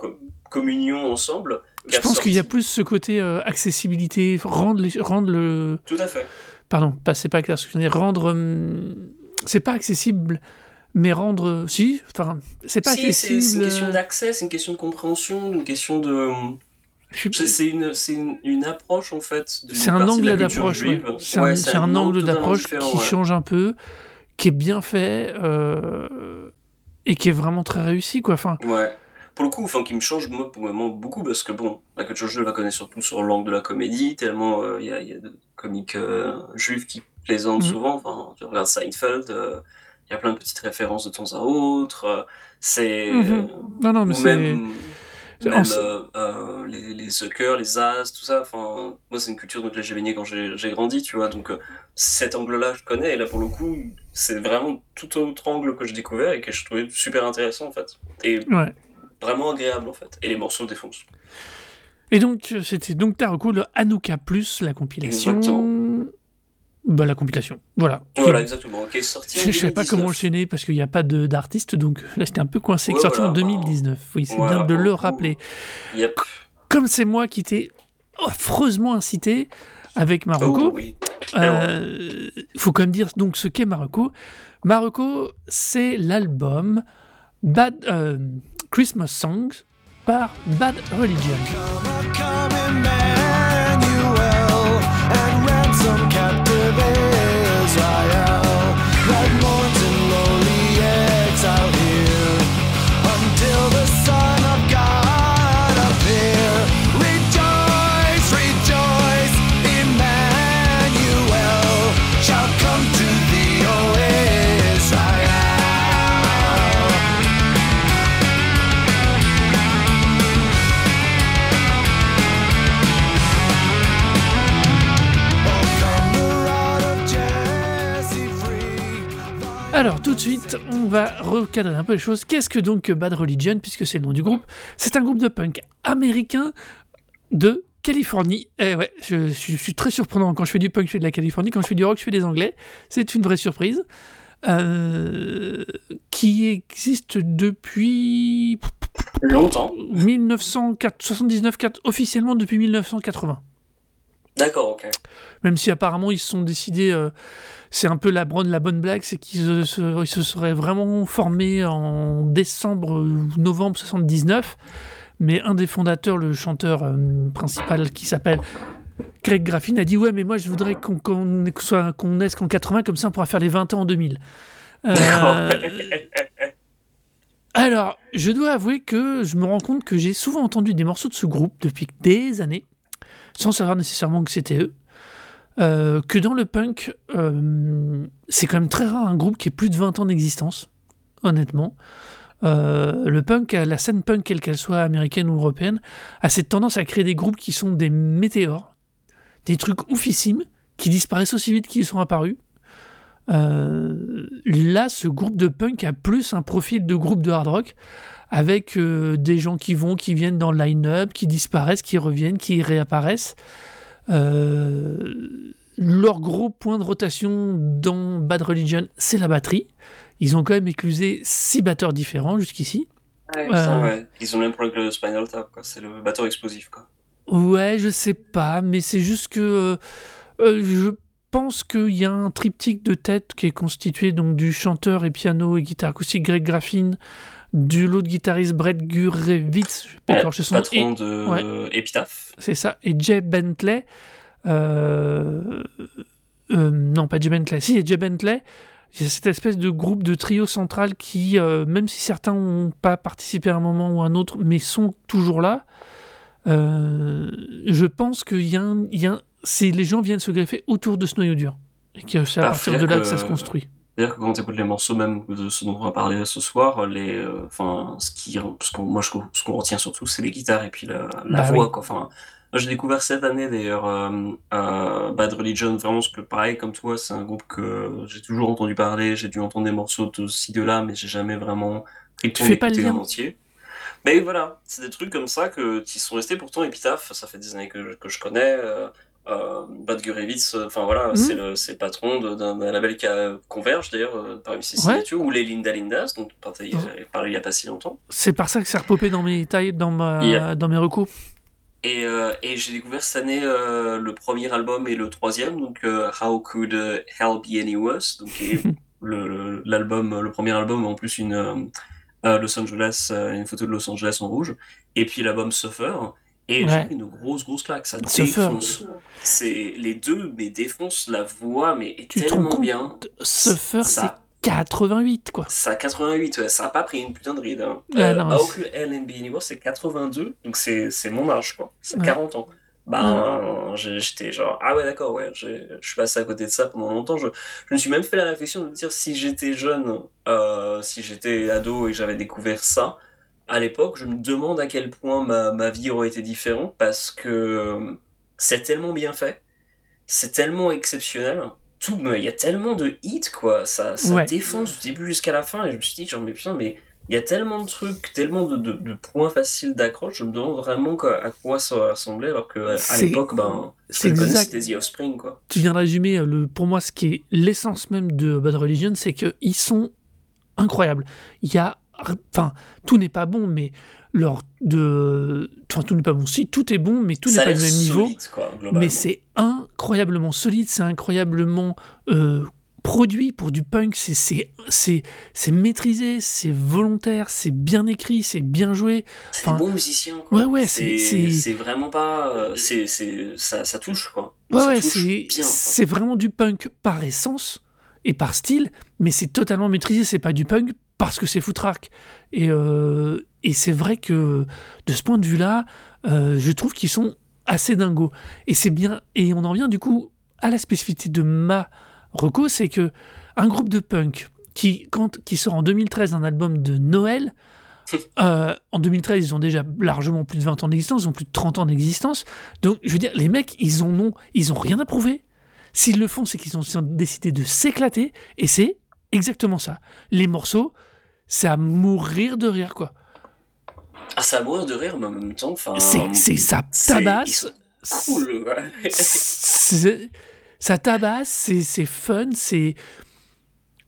Speaker 2: communion ensemble
Speaker 1: je pense qu'il y a plus ce côté euh, accessibilité, rendre, les, rendre le.
Speaker 2: Tout à fait.
Speaker 1: Pardon, pas, c'est pas clair ce que je veux dire. Rendre. Hum, c'est pas accessible, mais rendre. Si, enfin, c'est pas accessible.
Speaker 2: C'est une question d'accès, c'est une question de compréhension, une question de. C'est une, une, une, approche en fait.
Speaker 1: C'est un angle d'approche. C'est un, angle d'approche qui change un peu, qui est bien fait euh, et qui est vraiment très réussi. Quoi. Enfin,
Speaker 2: ouais pour le coup, enfin, qui me change moi, pour le moment beaucoup, parce que bon, la culture juive, je la connais surtout sur l'angle de la comédie, tellement euh, il y, a, y, a de comiques euh, juifs qui plaisantent mm. souvent. Enfin, tu regardes Seinfeld, il y a plein de petites références de temps à autre. c'est.
Speaker 1: Mm-hmm. Non, non, mais c'est.
Speaker 2: Même, les, les suckers, les as, tout ça. Enfin, moi, c'est une culture laquelle j'ai baigné quand j'ai grandi, tu vois. Donc, cet angle-là, je connais. Et là, pour le coup, c'est vraiment tout autre angle que j'ai découvert et que je trouvais super intéressant, en fait. Et
Speaker 1: ouais
Speaker 2: vraiment agréable en fait. Et les morceaux défoncent.
Speaker 1: Et donc, c'était donc ta recours le Hanukkah Plus, la compilation. Bah, la compilation, voilà.
Speaker 2: Voilà, exactement. Sorti
Speaker 1: Je ne savais pas
Speaker 2: 2019.
Speaker 1: comment enchaîner parce qu'il n'y a pas de- d'artiste, donc là j'étais un peu coincé.
Speaker 2: Ouais,
Speaker 1: sorti en
Speaker 2: voilà.
Speaker 1: 2019, oui, c'est
Speaker 2: Voilà,
Speaker 1: bien de le rappeler.
Speaker 2: Yep.
Speaker 1: Comme c'est moi qui t'ai affreusement incité avec Marocco,
Speaker 2: Oh, oui.
Speaker 1: euh, il faut quand même dire donc ce qu'est Marocco. Marocco, c'est l'album Bad euh, Christmas Songs par Bad Religion.
Speaker 3: together
Speaker 1: Alors tout de suite, on va recadrer un peu les choses. Qu'est-ce que donc Bad Religion, puisque c'est le nom du groupe? C'est un groupe de punk américain de Californie. Eh ouais, je, je suis très surprenant. Quand je fais du punk, je fais de la Californie. Quand je fais du rock, je fais des Anglais. C'est une vraie surprise. Euh, qui existe depuis
Speaker 2: Longtemps.
Speaker 1: 1979, officiellement depuis 1980.
Speaker 2: D'accord, ok.
Speaker 1: Même si apparemment ils se sont décidés, euh, c'est un peu la bonne, la bonne blague, c'est qu'ils euh, se, seraient vraiment formés en décembre ou novembre 79. Mais un des fondateurs, le chanteur euh, principal qui s'appelle Greg Graffin, a dit Ouais, mais moi je voudrais qu'on qu'on soit- qu'on naisse qu'en 80, comme ça on pourra faire les 20 ans en 2000. Euh,
Speaker 2: D'accord.
Speaker 1: alors, je dois avouer que je me rends compte que j'ai souvent entendu des morceaux de ce groupe depuis des années, sans savoir nécessairement que c'était eux. Euh, que dans le punk, euh, c'est quand même très rare un groupe qui ait plus de 20 ans d'existence, honnêtement. Euh, le punk, la scène punk, quelle qu'elle soit américaine ou européenne, a cette tendance à créer des groupes qui sont des météores, des trucs oufissimes, qui disparaissent aussi vite qu'ils sont apparus. Là, ce groupe de punk a plus un profil de groupe de hard rock, avec euh, des gens qui vont, qui viennent dans le line-up, qui disparaissent, qui reviennent, qui réapparaissent. Euh, leur gros point de rotation dans Bad Religion, c'est la batterie. Ils ont quand même éclusé six batteurs différents jusqu'ici.
Speaker 2: Ouais,
Speaker 1: Euh.
Speaker 2: ouais. Ils ont le même problème que le Spinal Tap, quoi. C'est le batteur explosif, quoi.
Speaker 1: Ouais, je sais pas, mais c'est juste que euh, je pense qu'il y a un triptyque de tête qui est constitué donc du chanteur et piano et guitare acoustique Greg Graffin, du l'autre guitariste Brett Gurewitz, je son
Speaker 2: patron
Speaker 1: et-
Speaker 2: de
Speaker 1: ouais.
Speaker 2: Epitaph.
Speaker 1: c'est ça, et Jay Bentley. euh, euh, non, pas Jay Bentley. Si, Jay Bentley. Il y a cette espèce de groupe de trio central qui, euh, même si certains n'ont pas participé à un moment ou à un autre, mais sont toujours là, je pense qu'il y a un. y a un- les gens viennent se greffer autour de ce noyau dur. Et que c'est à
Speaker 2: Ah,
Speaker 1: partir de là que ça
Speaker 2: que-
Speaker 1: se construit.
Speaker 2: C'est-à-dire que quand tu écoutes les morceaux même de ce dont on va parler ce soir, les, euh, ce qui, ce qu'on, moi, je, ce qu'on retient surtout, c'est les guitares et puis la, la
Speaker 1: Bah
Speaker 2: voix,
Speaker 1: oui.
Speaker 2: quoi. Enfin, moi, j'ai découvert cette année, d'ailleurs, euh, euh, Bad Religion, vraiment, parce que pareil, comme toi, c'est un groupe que j'ai toujours entendu parler, j'ai dû entendre des morceaux de ci, de là, mais j'ai jamais vraiment pris le temps
Speaker 1: fais pas le
Speaker 2: d'écouter en entier. Mais voilà, c'est des trucs comme ça que, qui sont restés pourtant Epitaph, ça fait des années que, que je connais. Euh, euh, Bad Gurewitz, euh, enfin voilà,
Speaker 1: Mhm.
Speaker 2: c'est le, le patron d'un label qui a Converge d'ailleurs, euh, par MC
Speaker 1: Ouais.
Speaker 2: Ou les Linda Lindas, dont on parlait
Speaker 1: Oh.
Speaker 2: parlé il y a pas si longtemps.
Speaker 1: C'est par ça que c'est repopé dans mes tailles, dans, ma,
Speaker 2: Yeah.
Speaker 1: dans mes recos.
Speaker 2: Et, euh, et j'ai découvert cette année euh, le premier album et le troisième, donc euh, How Could euh, Hell Be Any Worse, donc le- le- l'album, le, premier album en plus une euh, euh, Los Angeles, euh, une photo de Los Angeles en rouge, et puis l'album Suffer. Et
Speaker 1: Ouais.
Speaker 2: j'ai pris une grosse grosse claque, ça défonce. C'est les deux, mais défonce la voix, mais est
Speaker 1: Tu
Speaker 2: tellement
Speaker 1: compte
Speaker 2: bien.
Speaker 1: Suffer, c'est
Speaker 2: Ça,
Speaker 1: 88, quoi.
Speaker 2: ça a 88, ouais, ça a pas pris une putain de ride. Hein.
Speaker 1: Ah,
Speaker 2: Euh,
Speaker 1: non,
Speaker 2: How
Speaker 1: c'est-
Speaker 2: Could Hell Be Any Worse, c'est 82, donc c'est mon âge, quoi. C'est
Speaker 1: Ouais.
Speaker 2: 40 ans. Ben, j'ai- j'étais genre, ah ouais, d'accord, ouais, je suis passé à côté de ça pendant longtemps. Je, je me suis même fait la réflexion de me dire si j'étais jeune, euh, si j'étais ado et que j'avais découvert ça, à l'époque, je me demande à quel point ma, ma vie aurait été différente parce que euh, c'est tellement bien fait, c'est tellement exceptionnel. Tout, il y a tellement de hits, quoi. Ça, ça
Speaker 1: Ouais.
Speaker 2: défonce du début jusqu'à la fin. Et je me suis dit, genre, mais putain, mais il y a tellement de trucs, tellement de, de- de points faciles d'accroche, je me demande vraiment à quoi ça va ressembler, alors que à
Speaker 1: C'est-
Speaker 2: l'époque, ben, ce
Speaker 1: c'est
Speaker 2: c'était The Offspring, quoi.
Speaker 1: Tu viens de résumer, euh, le, pour moi, ce qui est l'essence même de Bad Religion, c'est qu'ils sont incroyables. Il y a. Enfin, tout n'est pas bon, mais leur. De, enfin, tout n'est pas bon. Si, tout est bon, mais tout n'est pas du même niveau.
Speaker 2: quoi.
Speaker 1: Mais c'est incroyablement solide, c'est incroyablement euh, produit pour du punk. C'est- C'est c'est- c'est maîtrisé, c'est volontaire, c'est bien écrit, c'est bien joué.
Speaker 2: C'est des bons musiciens, quoi.
Speaker 1: ouais, ouais, c'est-
Speaker 2: vraiment pas. euh, c'est ça, ça touche, quoi.
Speaker 1: Ouais,
Speaker 2: ça
Speaker 1: ouais, c'est vraiment du punk par essence et par style, mais c'est totalement maîtrisé. C'est pas du punk parce que c'est foutraque. Et, euh, et c'est vrai que de ce point de vue-là, euh, je trouve qu'ils sont assez dingos. Et c'est bien. Et on en vient du coup à la spécificité de ma reco, c'est que un groupe de punk qui, quand, qui sort en 2013 un album de Noël. euh, en 2013, ils ont déjà largement plus de 20 ans d'existence, ils ont plus de 30 ans d'existence. Donc, je veux dire, les mecs, ils en ont, ils ont rien à prouver. S'ils le font, c'est qu'ils ont décidé de s'éclater, et c'est exactement ça. Les morceaux, c'est à mourir de rire, quoi.
Speaker 2: Ah, ça à mourir de rire, mais en même temps, enfin.
Speaker 1: C'est, c'est ça
Speaker 2: c'est-
Speaker 1: tabasse.
Speaker 2: Cool, ouais.
Speaker 1: C'est- ça tabasse, c'est, c'est fun, c'est.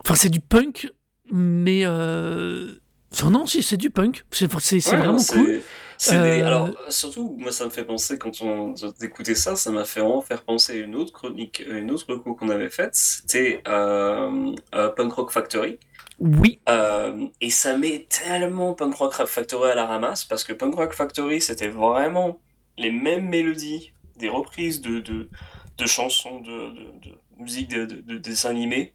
Speaker 1: Enfin, c'est du punk, mais. Euh... enfin, non, c'est du punk. C'est, c'est, c'est
Speaker 2: Ouais,
Speaker 1: vraiment
Speaker 2: c'est-
Speaker 1: cool.
Speaker 2: Des-
Speaker 1: Euh,
Speaker 2: Alors, surtout, moi, ça me fait penser, quand on d'écouter ça, ça m'a fait vraiment faire penser à une autre chronique, une autre reco qu'on avait faite. C'était euh, euh, Punk Rock Factory.
Speaker 1: Oui,
Speaker 2: Euh, et ça met tellement Punk Rock Factory à la ramasse, parce que Punk Rock Factory, c'était vraiment les mêmes mélodies, des reprises de, de, de chansons, de, de, de musique de, de, de dessins animés,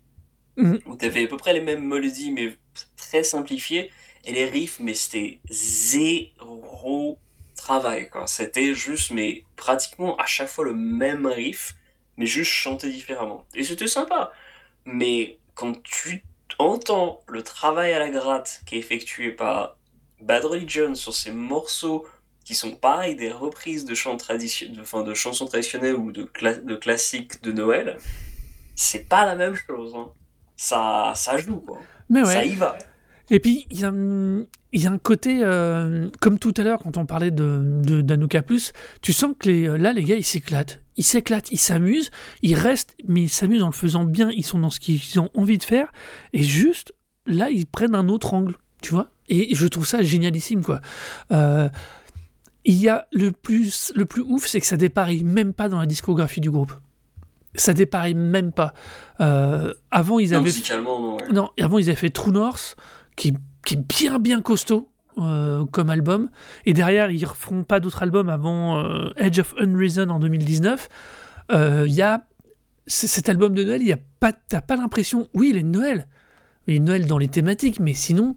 Speaker 1: Mhm.
Speaker 2: où tu avais à peu près les mêmes mélodies, mais très simplifiées, et les riffs, mais c'était zéro travail. C'était juste, mais pratiquement à chaque fois le même riff, mais juste chanté différemment. Et c'était sympa. Mais quand tu entends le travail à la gratte qui est effectué par Bad Religion sur ces morceaux qui sont pareil des reprises de chants de chansons traditionnelles ou de, cla- de classiques de Noël, c'est pas la même chose. hein. Ça, ça joue quoi.
Speaker 1: mais ouais.
Speaker 2: Ça y va.
Speaker 1: Et puis, il y, a un- il y a un côté, euh, comme tout à l'heure, quand on parlait de, d'Anouka Plus, tu sens que les, là, les gars, ils s'éclatent. Ils s'éclatent, ils s'amusent, ils restent, mais ils s'amusent en le faisant bien, ils sont dans ce qu'ils ont envie de faire, et juste, là, ils prennent un autre angle, tu vois Et je trouve ça génialissime, quoi. Euh, il y a le plus, le plus ouf, c'est que ça dépareille même pas dans la discographie du groupe. Ça dépareille même pas. Euh, avant, ils
Speaker 2: Non,
Speaker 1: avaient
Speaker 2: musicalement, non. ouais.
Speaker 1: non, avant ils avaient fait True North, qui, qui est bien bien costaud euh, comme album. Et derrière, ils ne referont pas d'autres albums avant euh, Edge of Unreason en 2019. Euh, Il y a cet album de Noël, il y a pas, t'as pas l'impression. Oui, il est de Noël. Il est de Noël dans les thématiques, mais sinon,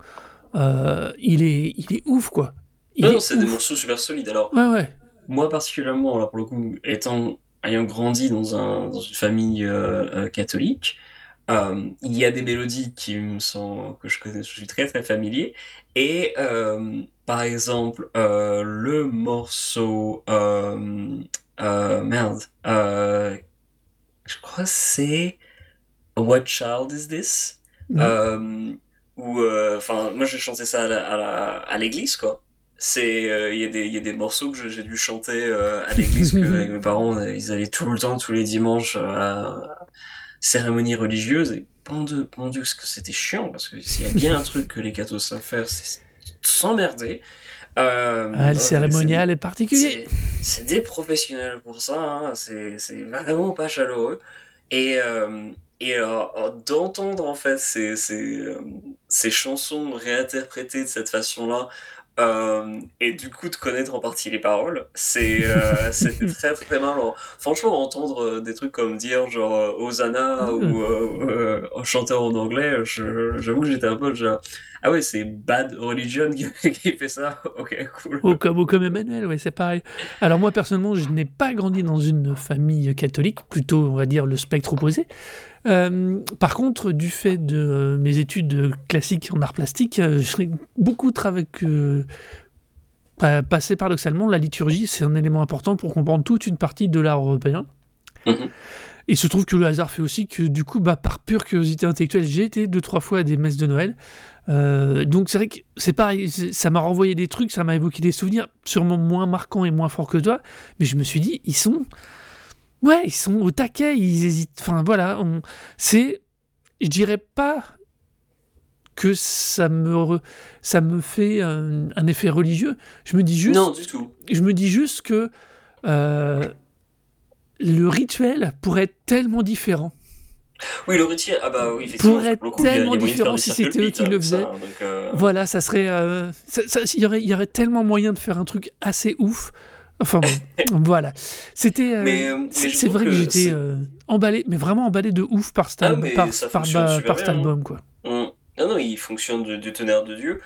Speaker 1: euh, il, est, il est ouf, quoi. Il
Speaker 2: Non,
Speaker 1: est
Speaker 2: non, c'est des morceaux super solides. Alors,
Speaker 1: Ouais, ouais.
Speaker 2: moi particulièrement, alors pour le coup, étant ayant grandi dans un dans une famille euh, euh, catholique, euh, il y a des mélodies qui me sont que je connais, je suis très très familier. Et euh, par exemple, euh, le morceau euh, euh, merde, euh, je crois que c'est What Child Is This?
Speaker 1: Mhm.
Speaker 2: Euh, euh, enfin, moi j'ai chanté ça à l'église, quoi. C'est, euh, il y a des, il y a des morceaux que j'ai dû chanter euh, à l'église avec mes parents, euh, ils allaient tout le temps, tous les dimanches euh, cérémonie religieuse. Et mon Dieu, mon Dieu, que c'était chiant parce que s'il y a bien un truc que les cathos savent faire, c'est s'emmerder. Euh,
Speaker 1: Ah, le
Speaker 2: donc,
Speaker 1: cérémonial est particulier.
Speaker 2: c'est des professionnels pour ça, hein, c'est vraiment pas chaleureux. Et, euh, et euh, euh, d'entendre en fait ces, ces, euh, ces chansons réinterprétées de cette façon-là, euh, et du coup de connaître en partie les paroles, c'est euh, c'était très très marrant. Franchement, entendre euh, des trucs comme dire genre euh, Hosanna ou euh, euh, chanter en anglais, j'avoue que j'étais un peu genre, ah ouais, c'est Bad Religion qui, qui fait ça, ok, cool.
Speaker 1: Au comme, Emmanuel, ouais, c'est pareil. Alors moi, personnellement, je n'ai pas grandi dans une famille catholique, plutôt, on va dire, le spectre opposé. Euh, par contre, du fait de euh, mes études classiques en art plastique, euh, j'ai beaucoup travaillé... Euh, pa- passé paradoxalement, la liturgie, c'est un élément important pour comprendre toute une partie de l'art européen.
Speaker 2: Mhm.
Speaker 1: il se trouve que le hasard fait aussi que du coup, bah, par pure curiosité intellectuelle, j'ai été deux, trois fois à des messes de Noël. Euh, donc c'est vrai que c'est pareil, ça m'a renvoyé des trucs, ça m'a évoqué des souvenirs sûrement moins marquants et moins forts que toi, mais je me suis dit, ils sont... Ouais, ils sont au taquet, ils hésitent. Enfin voilà, on... c'est... Je dirais pas que ça me, re- ça me fait un, un effet religieux. Je me dis juste,
Speaker 2: Non, du tout.
Speaker 1: je me dis juste que euh, le rituel pourrait être tellement différent.
Speaker 2: Oui, le rituel, ah bah oui, effectivement.
Speaker 1: Pourrait
Speaker 2: a
Speaker 1: tellement différent si c'était eux qui le
Speaker 2: ça,
Speaker 1: faisaient.
Speaker 2: hein, donc, euh,
Speaker 1: Voilà, ça serait. euh, ça- ça- il, y aurait, il y aurait tellement moyen de faire un truc assez ouf. Enfin bon, voilà. C'était. euh,
Speaker 2: euh,
Speaker 1: c'est vrai que,
Speaker 2: que
Speaker 1: j'étais euh, emballé, mais vraiment emballé de ouf par cet,
Speaker 2: Ah,
Speaker 1: al-
Speaker 2: mais
Speaker 1: par,
Speaker 2: ça
Speaker 1: par, bah,
Speaker 2: super
Speaker 1: par cet
Speaker 2: hein.
Speaker 1: album, quoi.
Speaker 2: Mm. Non, non, il fonctionne du, du tonnerre de Dieu.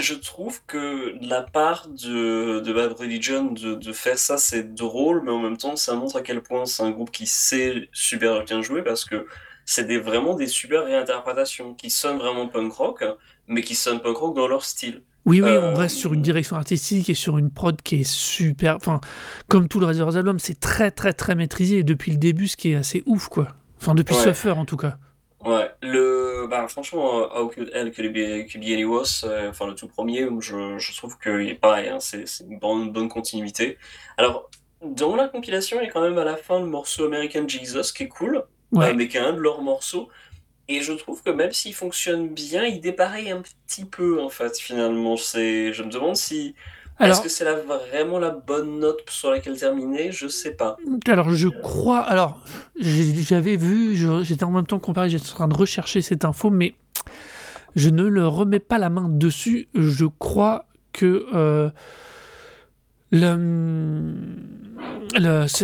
Speaker 2: Euh, je trouve que la part de, de Bad Religion de, de faire ça, c'est drôle, mais en même temps, ça montre à quel point c'est un groupe qui sait super bien jouer parce que c'est des, vraiment des super réinterprétations qui sonnent vraiment punk rock, mais qui sonnent punk rock dans leur style.
Speaker 1: Oui, oui,
Speaker 2: Euh,
Speaker 1: on reste sur une direction artistique et sur une prod qui est super. Enfin, comme tout le reste de leurs albums, c'est très, très, très maîtrisé. Et depuis le début, ce qui est assez ouf, quoi. Enfin, depuis
Speaker 2: Ouais.
Speaker 1: Suffer, en tout cas.
Speaker 2: Ouais, le, bah, franchement, euh, How Could Hell Could Be, Could Be Any Worse, euh, enfin le tout premier, je, je trouve que pareil, hein, c'est c'est une bonne, bonne continuité. Alors, dans la compilation, il y a quand même à la fin le morceau American Jesus qui est cool,
Speaker 1: Ouais.
Speaker 2: euh, mais qui est un de leurs morceaux. Et je trouve que même s'il fonctionne bien, il dépareille un petit peu en fait, finalement. C'est, je me demande si,
Speaker 1: Alors,
Speaker 2: est-ce que c'est la, vraiment la bonne note sur laquelle terminer? Je sais pas.
Speaker 1: alors, je crois. Alors, j'avais vu, j'étais en même temps comparé, j'étais en train de rechercher cette info, mais je ne le remets pas la main dessus. Je crois que. euh, le,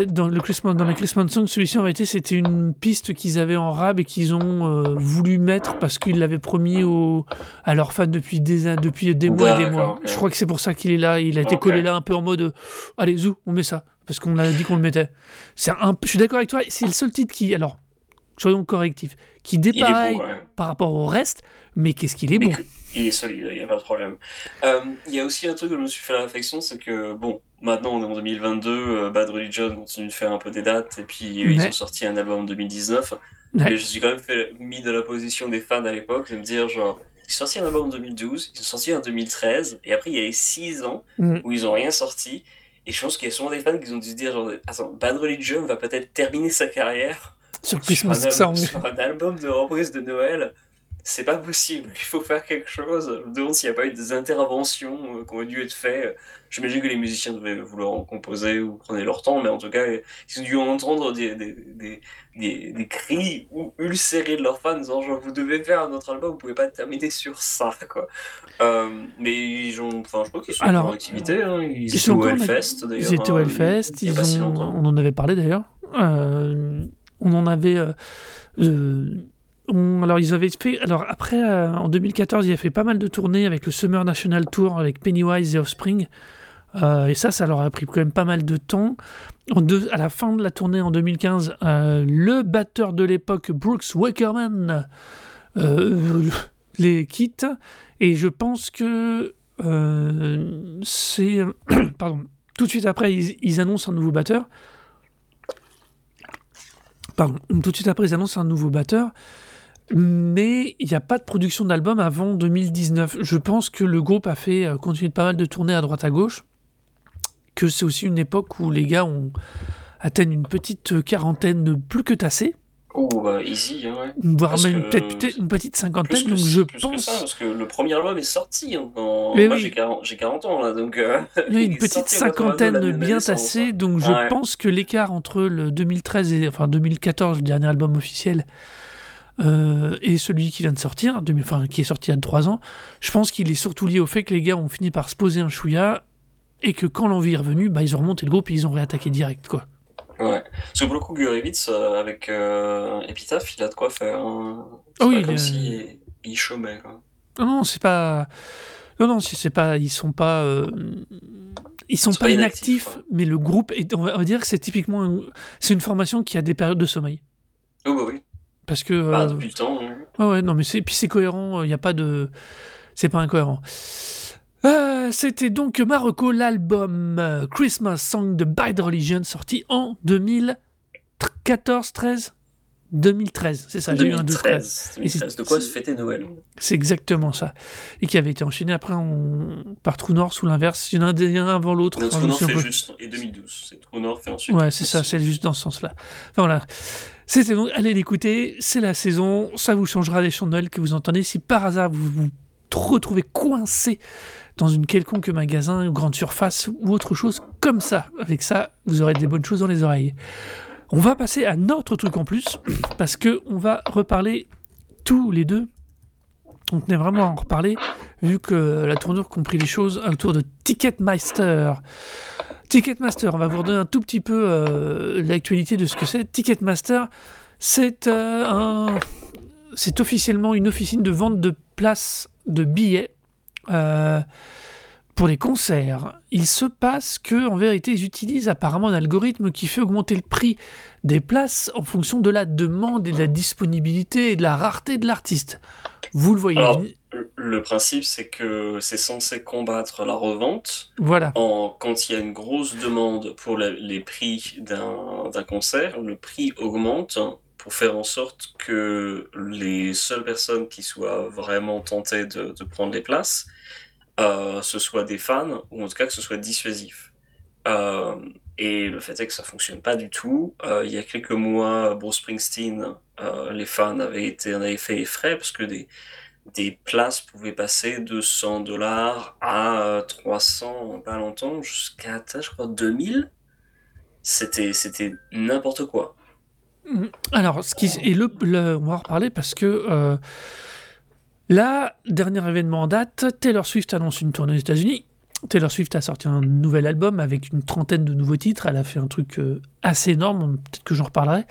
Speaker 1: dans, le Christmas, dans la Christmas Song, celui-ci en réalité c'était une piste qu'ils avaient en rab et qu'ils ont euh, voulu mettre parce qu'ils l'avaient promis aux, à leurs fans depuis des, depuis des mois et des mois. Je crois que c'est pour ça qu'il est là. Il a été collé là un peu en mode euh, allez, zou, on met ça. Parce qu'on a dit qu'on le mettait. C'est un, je suis d'accord avec toi, c'est le seul titre qui, alors, soyons correctifs, qui dépareille
Speaker 2: ouais.
Speaker 1: par rapport au reste, mais qu'est-ce qu'il est bon.
Speaker 2: Il est solide, il n'y a pas de problème. Euh, Il y a aussi un truc que je me suis fait la réflexion, c'est que, bon, maintenant on est en 2022, euh, Bad Religion continue de faire un peu des dates, et puis euh, ils ont sorti un album en 2019.
Speaker 1: Ouais.
Speaker 2: Mais je suis quand même fait, mis dans la position des fans à l'époque, de me dire, genre, ils ont sorti un album en 2012, ils ont sorti en 2013, et après il y a eu 6 ans
Speaker 1: Mm.
Speaker 2: où ils n'ont rien sorti. Et je pense qu'il y a souvent des fans qui ont dû se dire, genre, attends, Bad Religion va peut-être terminer sa carrière
Speaker 1: Sur
Speaker 2: sur
Speaker 1: Christmas
Speaker 2: un,
Speaker 1: Song.
Speaker 2: album, sur un album de reprise de Noël, c'est pas possible. Il faut faire quelque chose. Je me demande s'il n'y a pas eu des interventions euh, qui ont dû être faites. J'imagine que les musiciens devaient vouloir en composer ou prenaient leur temps, mais en tout cas, ils ont dû entendre des, des, des, des, des cris ou ulcérés de leurs fans, disant genre, vous devez faire un autre album, vous pouvez pas terminer sur ça, quoi. Euh, mais ils ont, enfin, je crois qu'ils sont
Speaker 1: Alors,
Speaker 2: en activité, hein. Ils,
Speaker 1: ils
Speaker 2: étaient
Speaker 1: sont
Speaker 2: au
Speaker 1: en-
Speaker 2: Hellfest, d'ailleurs.
Speaker 1: Ils étaient au
Speaker 2: hein,
Speaker 1: Hellfest, ils
Speaker 2: si
Speaker 1: on en avait parlé d'ailleurs. Euh, on en avait. euh, alors, ils avaient fait. Alors, après, euh, en 2014, il a fait pas mal de tournées avec le Summer National Tour avec Pennywise et Offspring. Euh, et ça, ça leur a pris quand même pas mal de temps. À la fin de la tournée en 2015, euh, le batteur de l'époque, Brooks Wackerman, les quitte. Et je pense que c'est. Pardon. Tout de suite après, ils annoncent un nouveau batteur. Pardon. Tout de suite après, ils annoncent un nouveau batteur. Mais il n'y a pas de production d'album avant 2019. Je pense que le groupe a fait euh, continuer pas mal de tournées à droite à gauche. Que c'est aussi une époque où les gars ont atteignent une petite quarantaine plus que tassée,
Speaker 2: Oh, bah, easy, hein, ouais.
Speaker 1: voire
Speaker 2: Parce
Speaker 1: même
Speaker 2: que-
Speaker 1: peut-être une petite cinquantaine.
Speaker 2: que,
Speaker 1: Donc je
Speaker 2: plus que
Speaker 1: pense
Speaker 2: ça, parce que le premier album est sorti. hein, en- Moi,
Speaker 1: oui.
Speaker 2: j'ai 40, j'ai 40 ans, là, donc... euh,
Speaker 1: Oui, une petite
Speaker 2: sorti en 82,
Speaker 1: cinquantaine
Speaker 2: de
Speaker 1: bien tassée,
Speaker 2: hein.
Speaker 1: donc je
Speaker 2: Ouais.
Speaker 1: pense que l'écart entre le 2013 et enfin 2014, le dernier album officiel, euh, et celui qui vient de sortir, 2000 enfin qui est sorti il y a trois ans, je pense qu'il est surtout lié au fait que les gars ont fini par se poser un chouïa et que quand l'envie est revenue, bah, ils ont remonté le groupe et ils ont réattaqué direct quoi.
Speaker 2: Ouais. Parce que pour le coup, Gurevitz, euh, avec euh, Epitaph, il a de quoi faire. hein. C'est
Speaker 1: oui,
Speaker 2: pas
Speaker 1: il
Speaker 2: comme
Speaker 1: est-
Speaker 2: si il chômait, quoi.
Speaker 1: Non, non, c'est pas. Non, non, c'est pas. Ils sont pas. euh, Ils sont pas
Speaker 2: pas
Speaker 1: inactifs, mais le groupe, est, on va on va dire que c'est typiquement. un- C'est une formation qui a des périodes de sommeil.
Speaker 2: Oh, bah oui.
Speaker 1: Parce que.
Speaker 2: Bah,
Speaker 1: euh,
Speaker 2: depuis le temps. hein.
Speaker 1: Ouais, ouais, non, mais c'est, puis c'est cohérent, il n'y a pas de. C'est pas incohérent. Euh, c'était donc Marocco, l'album euh, Christmas Song de Bad Religion, sorti en 2013. 14, 13 2013, c'est ça, j'ai eu un 12 13.
Speaker 2: 2013. 2013. De quoi se fêter Noël?
Speaker 1: C'est exactement ça. Et qui avait été enchaîné après en... par True North ou l'inverse. Il y en a un avant l'autre. Me
Speaker 2: North
Speaker 1: souviens
Speaker 2: fait juste, et 2012. C'est True North fait ensuite.
Speaker 1: Ouais, c'est ça, c'est juste dans ce sens-là. Enfin voilà. C'était donc, allez l'écouter, c'est la saison, ça vous changera les chants de Noël que vous entendez. Si par hasard vous vous retrouvez coincé dans une quelconque magasin ou grande surface ou autre chose comme ça, avec ça, vous aurez des bonnes choses dans les oreilles. On va passer à notre truc en plus, parce que on va reparler tous les deux. On tenait vraiment à en reparler, vu que la tournure compris les choses autour de Ticketmaster. Ticketmaster, on va vous redonner un tout petit peu euh, l'actualité de ce que c'est. Ticketmaster, c'est euh, un, c'est officiellement une officine de vente de places de billets euh, pour les concerts. Il se passe que, en vérité, ils utilisent apparemment un algorithme qui fait augmenter le prix des places en fonction de la demande et de la disponibilité et de la rareté de l'artiste. Vous le voyez.
Speaker 2: Alors, Le- principe, c'est que c'est censé combattre la revente.
Speaker 1: voilà.
Speaker 2: En, quand il y a une grosse demande pour la- les prix d'un concert, le prix augmente pour faire en sorte que les seules personnes qui soient vraiment tentées de, de prendre les places, euh, ce soient des fans, ou en tout cas que ce soit dissuasif. Euh, et le fait est que ça fonctionne pas du tout. Euh, il y a quelques mois, Bruce Springsteen, les fans avaient été, en avaient fait les frais parce que des, des places pouvaient passer de 100 dollars à euh, 300 en pas longtemps, jusqu'à, je crois, 2000. C'était, c'était n'importe quoi.
Speaker 1: Alors, ce qui, et le- on va en reparler parce que euh, là, dernier événement en date, Taylor Swift annonce une tournée aux États-Unis. Taylor Swift a sorti un nouvel album avec une trentaine de nouveaux titres. Elle a fait un truc euh, assez énorme, peut-être que j'en reparlerai.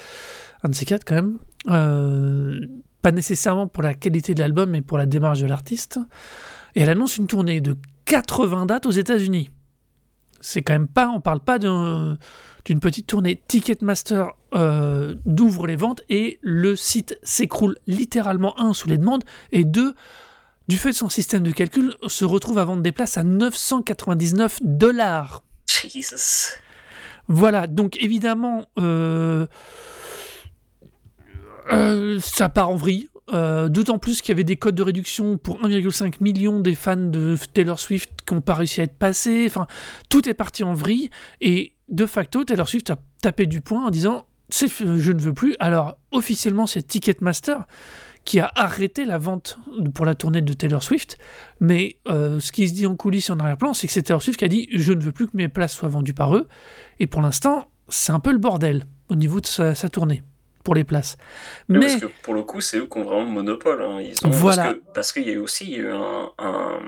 Speaker 1: Un de ces quatre, quand même. Euh, pas nécessairement pour la qualité de l'album, mais pour la démarche de l'artiste. Et elle annonce une tournée de 80 dates aux États-Unis. C'est quand même pas, on parle pas d'un d'une petite tournée. Ticketmaster euh, d'ouvre les ventes et le site s'écroule littéralement, un, sous les demandes, et deux, du fait de son système de calcul, se retrouve à vendre des places à 999 dollars.
Speaker 2: Jesus.
Speaker 1: Voilà, donc évidemment, euh, euh, ça part en vrille. Euh, D'autant plus qu'il y avait des codes de réduction pour 1,5 million des fans de Taylor Swift qui n'ont pas réussi à être passés. Enfin, tout est parti en vrille. Et de facto, Taylor Swift a tapé du poing en disant je ne veux plus. Alors, officiellement, c'est Ticketmaster qui a arrêté la vente pour la tournée de Taylor Swift. Mais euh, ce qui se dit en coulisses et en arrière-plan, c'est que c'est Taylor Swift qui a dit Je ne veux plus que mes places soient vendues par eux. Et pour l'instant, c'est un peu le bordel au niveau de sa tournée pour les places.
Speaker 2: Mais...
Speaker 1: Mais
Speaker 2: Parce que pour le coup, c'est eux qui ont vraiment le monopole. hein. Ils ont...
Speaker 1: Voilà.
Speaker 2: Parce qu'il y a eu aussi eu un, un,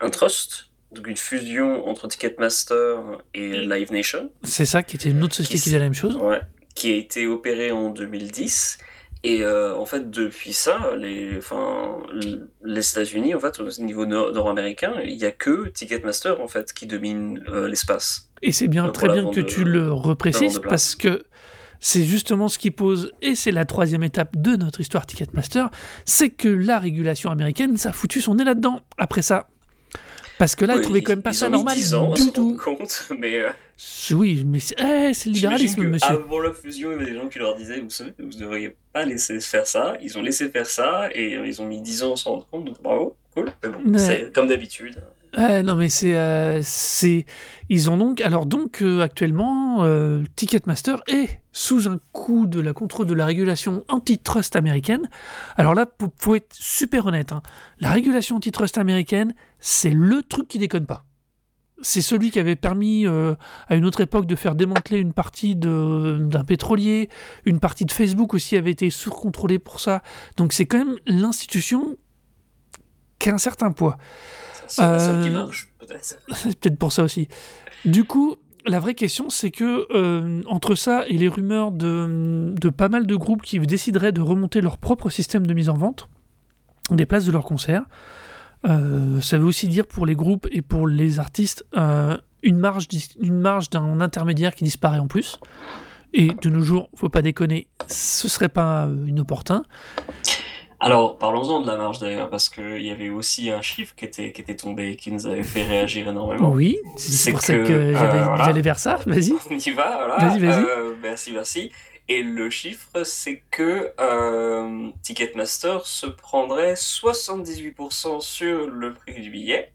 Speaker 2: un trust, donc une fusion entre Ticketmaster et Live Nation,
Speaker 1: c'est ça qui était une autre société
Speaker 2: Qui
Speaker 1: qui faisait la même chose.
Speaker 2: ouais, qui a été opérée en 2010. Et euh, en fait, depuis ça, les, enfin, l- les États-Unis, en fait, au niveau nord- nord-américain, il n'y a que Ticketmaster en fait qui domine euh, l'espace.
Speaker 1: Et c'est bien très bien que
Speaker 2: de-
Speaker 1: tu le reprécises parce que c'est justement ce qui pose, et c'est la troisième étape de notre histoire Ticketmaster, c'est que la régulation américaine, ça a foutu son nez là-dedans. Après ça, parce que là, ils
Speaker 2: Oui,
Speaker 1: trouvaient quand même pas
Speaker 2: ils
Speaker 1: ça
Speaker 2: ont mis
Speaker 1: normal
Speaker 2: 10 ans
Speaker 1: du
Speaker 2: rendre compte, mais euh,
Speaker 1: Oui, mais c'est eh, le libéralisme,
Speaker 2: que
Speaker 1: monsieur.
Speaker 2: Avant la fusion, il y avait des gens qui leur disaient, vous savez, vous ne devriez pas laisser faire ça. Ils ont laissé faire ça et euh, ils ont mis 10 ans s'en rendre compte, donc bravo, cool. Mais bon,
Speaker 1: Ouais.
Speaker 2: c'est comme d'habitude.
Speaker 1: Ouais, non, mais c'est, euh, c'est, ils ont donc, alors donc euh, actuellement, euh, Ticketmaster est sous un coup de la contrôle de la régulation antitrust américaine. Alors là, pour, faut être super honnête, hein, la régulation antitrust américaine, c'est le truc qui déconne pas. C'est celui qui avait permis à une autre époque de faire démanteler une partie d'un pétrolier, une partie de Facebook aussi avait été surcontrôlée pour ça. Donc c'est quand même l'institution qui a un certain poids.
Speaker 2: C'est la seule qui
Speaker 1: Euh,
Speaker 2: marche, peut-être.
Speaker 1: C'est peut-être pour ça aussi. Du coup, la vraie question, c'est que euh, entre ça et les rumeurs de, de pas mal de groupes qui décideraient de remonter leur propre système de mise en vente des places de leurs concerts, euh, ça veut aussi dire pour les groupes et pour les artistes euh, une marge, une marge d'un intermédiaire qui disparaît en plus. Et de nos jours, faut pas déconner, ce serait pas inopportun.
Speaker 2: Alors, parlons-en de la marge d'ailleurs, parce qu'il y avait aussi un chiffre qui était, qui était tombé et qui nous avait fait réagir énormément.
Speaker 1: Oui, c'est pour ça
Speaker 2: que,
Speaker 1: que
Speaker 2: euh,
Speaker 1: j'allais
Speaker 2: voilà.
Speaker 1: vers ça. Vas-y.
Speaker 2: On y va, voilà.
Speaker 1: Vas-y, vas-y.
Speaker 2: Euh, merci, merci. Et le chiffre, c'est que euh, Ticketmaster se prendrait 78% sur le prix du billet.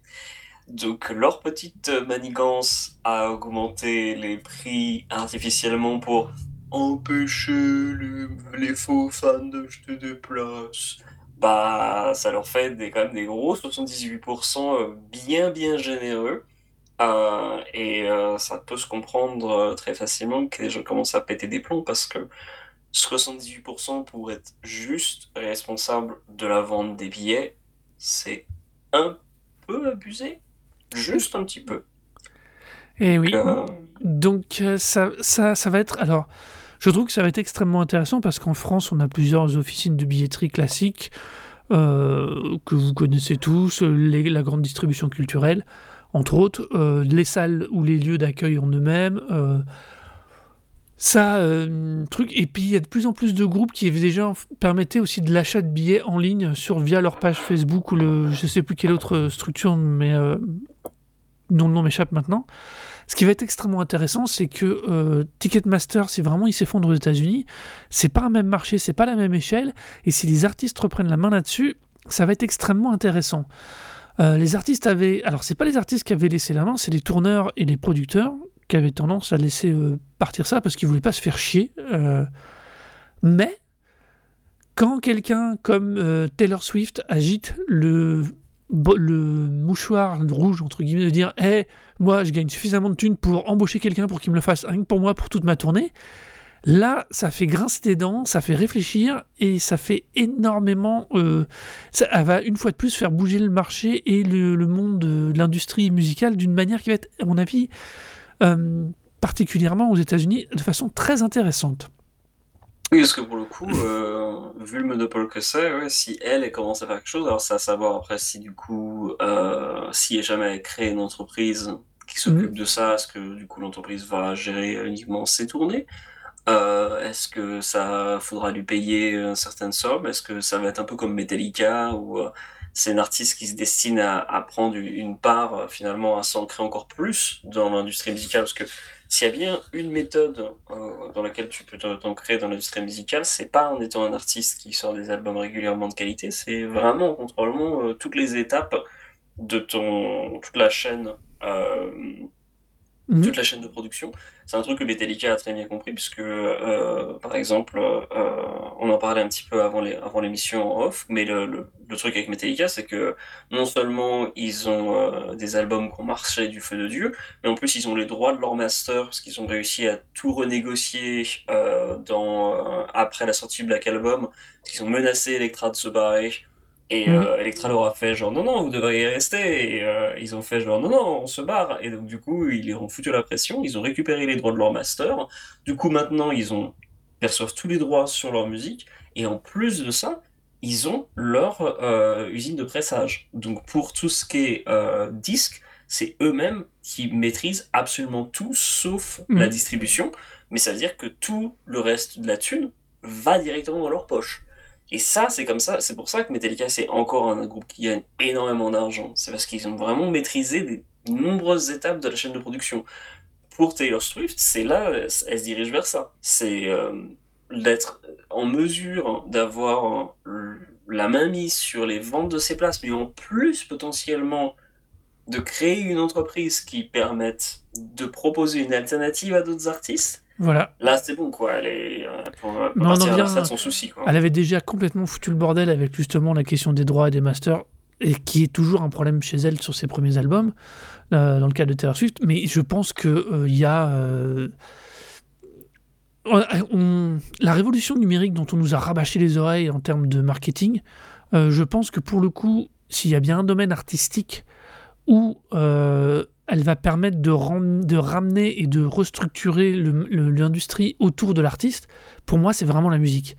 Speaker 2: Donc leur petite manigance à augmenter les prix artificiellement pour empêcher les, les faux fans d'acheter des places, bah ça leur fait des, quand même des gros 78% euh, bien bien généreux. Euh, et euh, ça peut se comprendre très facilement que les gens commencent à péter des plombs parce que 78% pour être juste responsable de la vente des billets, c'est un peu abusé. Juste un petit peu.
Speaker 1: Et oui.
Speaker 2: Euh,
Speaker 1: Donc ça, ça, ça va être. Alors, je trouve que ça va être extrêmement intéressant parce qu'en France, on a plusieurs officines de billetterie classiques euh, que vous connaissez tous, la grande distribution culturelle, entre autres, euh, les salles ou les lieux d'accueil en eux-mêmes. euh, ça, truc. Et puis, il y a de plus en plus de groupes qui déjà permettaient aussi de l'achat de billets en ligne sur via leur page Facebook ou le, je sais plus quelle autre structure, mais dont le nom m'échappe maintenant. Ce qui va être extrêmement intéressant, c'est que euh, Ticketmaster, si vraiment il s'effondre aux États-Unis, c'est pas un même marché, c'est pas la même échelle, et si les artistes reprennent la main là-dessus, ça va être extrêmement intéressant. Euh, les artistes avaient, alors c'est pas les artistes qui avaient laissé la main, c'est les tourneurs et les producteurs qui avaient tendance à laisser euh, partir ça parce qu'ils voulaient pas se faire chier. mais quand quelqu'un comme Taylor Swift agite le le mouchoir rouge entre guillemets de dire hey moi je gagne suffisamment de thunes pour embaucher quelqu'un pour qu'il me le fasse rien que pour moi pour toute ma tournée là ça fait grincer des dents ça fait réfléchir et ça fait énormément euh, ça va une fois de plus faire bouger le marché et le, le monde de l'industrie musicale d'une manière qui va être à mon avis euh, particulièrement aux États-Unis de façon très intéressante
Speaker 2: Oui, parce que pour le coup, euh, vu le monopole que c'est, ouais, si elle, elle commence à faire quelque chose, alors c'est à savoir après si du coup, euh, si jamais elle crée une entreprise qui s'occupe de ça, est-ce que du coup l'entreprise va gérer uniquement ses tournées? Euh, est-ce que ça faudra lui payer une certaine somme? Est-ce que ça va être un peu comme Metallica où euh, c'est un artiste qui se destine à, à prendre une part euh, finalement à s'ancrer encore plus dans l'industrie musicale? Parce que s'il y a bien une méthode euh, dans laquelle tu peux t'ancrer dans l'industrie musicale, c'est pas en étant un artiste qui sort des albums régulièrement de qualité, c'est vraiment en contrôlant euh, toutes les étapes de ton toute la chaîne euh,
Speaker 1: Mhm.
Speaker 2: toute la chaîne de production. C'est un truc que Metallica a très bien compris, puisque, euh, par exemple, euh, on en parlait un petit peu avant l'émission en off, mais le, truc avec Metallica, c'est que non seulement ils ont euh, des albums qui ont marché du feu de Dieu, mais en plus ils ont les droits de leur master, parce qu'ils ont réussi à tout renégocier dans, après la sortie du Black Album, parce qu'ils ont menacé Electra de se barrer. Et
Speaker 1: Mhm.
Speaker 2: euh, Electra leur a fait genre non non vous devriez rester. Et euh, ils ont fait genre non non on se barre. Et donc du coup ils leur ont foutu la pression. Ils ont récupéré les droits de leur master. Du coup maintenant ils ont perçoivent tous les droits sur leur musique. Et en plus de ça ils ont leur euh, usine de pressage. Donc pour tout ce qui est disque c'est eux-mêmes qui maîtrisent absolument tout sauf
Speaker 1: Mhm.
Speaker 2: la distribution. Mais ça veut dire que tout le reste de la thune va directement dans leur poche et ça, c'est comme ça, c'est pour ça que Metallica, c'est encore un groupe qui gagne énormément d'argent. C'est parce qu'ils ont vraiment maîtrisé des nombreuses étapes de la chaîne de production. Pour Taylor Swift, c'est là, elle se dirige vers ça. C'est euh, d'être en mesure d'avoir euh, la main mise sur les ventes de ses places, mais en plus potentiellement de créer une entreprise qui permette de proposer une alternative à d'autres artistes.
Speaker 1: Voilà
Speaker 2: Là, c'est bon, quoi. Elle est euh, pour, pour
Speaker 1: Mais on en
Speaker 2: partir à
Speaker 1: vient-
Speaker 2: l'instant de son souci, quoi.
Speaker 1: Elle avait déjà complètement foutu le bordel avec justement la question des droits et des masters, et qui est toujours un problème chez elle sur ses premiers albums, euh, dans le cas de Taylor Swift. Mais je pense qu'il y a. euh, on- on- la révolution numérique dont on nous a rabâché les oreilles en termes de marketing, euh, je pense que pour le coup, s'il y a bien un domaine artistique où euh, elle va permettre de, ram- de ramener et de restructurer l'industrie autour de l'artiste, pour moi, c'est vraiment la musique.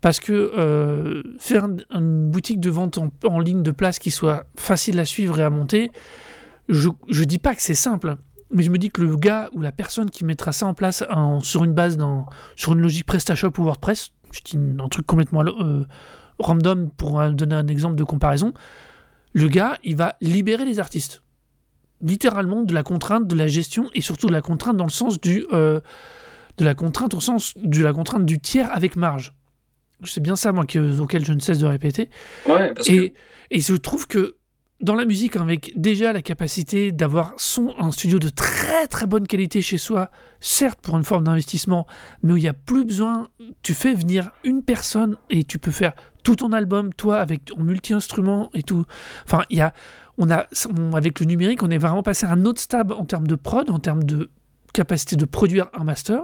Speaker 1: Parce que euh, faire un- une boutique de vente en, ligne de place qui soit facile à suivre et à monter, je ne dis pas que c'est simple, mais je me dis que le gars ou la personne qui mettra ça en place sur une base, dans, sur une logique PrestaShop ou WordPress, je dis un truc complètement euh, random pour donner un exemple de comparaison, le gars, il va libérer les artistes. Littéralement de la contrainte, de la gestion et surtout de la contrainte dans le sens du... euh, de la contrainte au sens de la contrainte du tiers avec marge. C'est bien ça, moi, que, auquel je ne cesse de répéter.
Speaker 2: Ouais, parce
Speaker 1: Et, et je trouve que dans la musique, avec déjà la capacité d'avoir son, un studio de très très bonne qualité chez soi, certes pour une forme d'investissement, mais où il n'y a plus besoin, tu fais venir une personne et tu peux faire tout ton album, toi, avec ton multi-instrument et tout. Enfin, il y a, on a, avec le numérique, on est vraiment passé à un autre stade en termes de prod, en termes de capacité de produire un master.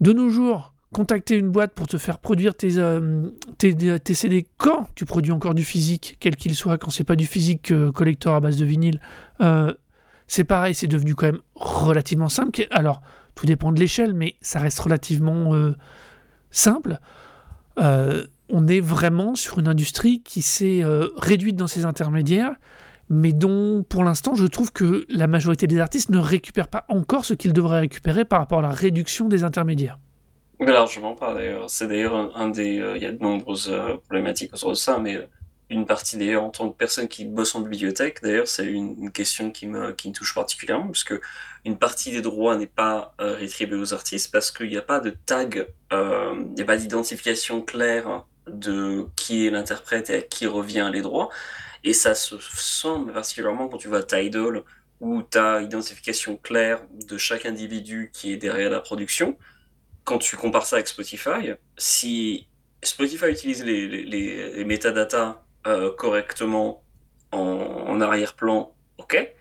Speaker 1: De nos jours, contacter une boîte pour te faire produire tes, euh, tes, tes CD quand tu produis encore du physique, quel qu'il soit, quand c'est pas du physique euh, collector à base de vinyle, euh, c'est pareil, c'est devenu quand même relativement simple. Alors, tout dépend de l'échelle, mais ça reste relativement euh, simple. Euh, on est vraiment sur une industrie qui s'est euh, réduite dans ses intermédiaires, mais dont, pour l'instant, je trouve que la majorité des artistes ne récupèrent pas encore ce qu'ils devraient récupérer par rapport à la réduction des intermédiaires.
Speaker 2: Largement pas d'ailleurs. C'est d'ailleurs un, des. euh, Il y a de nombreuses euh, problématiques autour de ça, mais euh, une partie d'ailleurs, en tant que personne qui bosse en bibliothèque, d'ailleurs, c'est une, question qui me, qui me touche particulièrement, puisque une partie des droits n'est pas rétribuée aux artistes parce qu'il n'y a pas de tag, il n'y a pas d'identification claire de qui est l'interprète et à qui revient les droits. Et ça se sent particulièrement quand tu vas à Tidal, où tu as identification claire de chaque individu qui est derrière la production quand tu compares ça avec Spotify, si Spotify utilise les, les, métadatas euh, correctement en, arrière-plan, ok,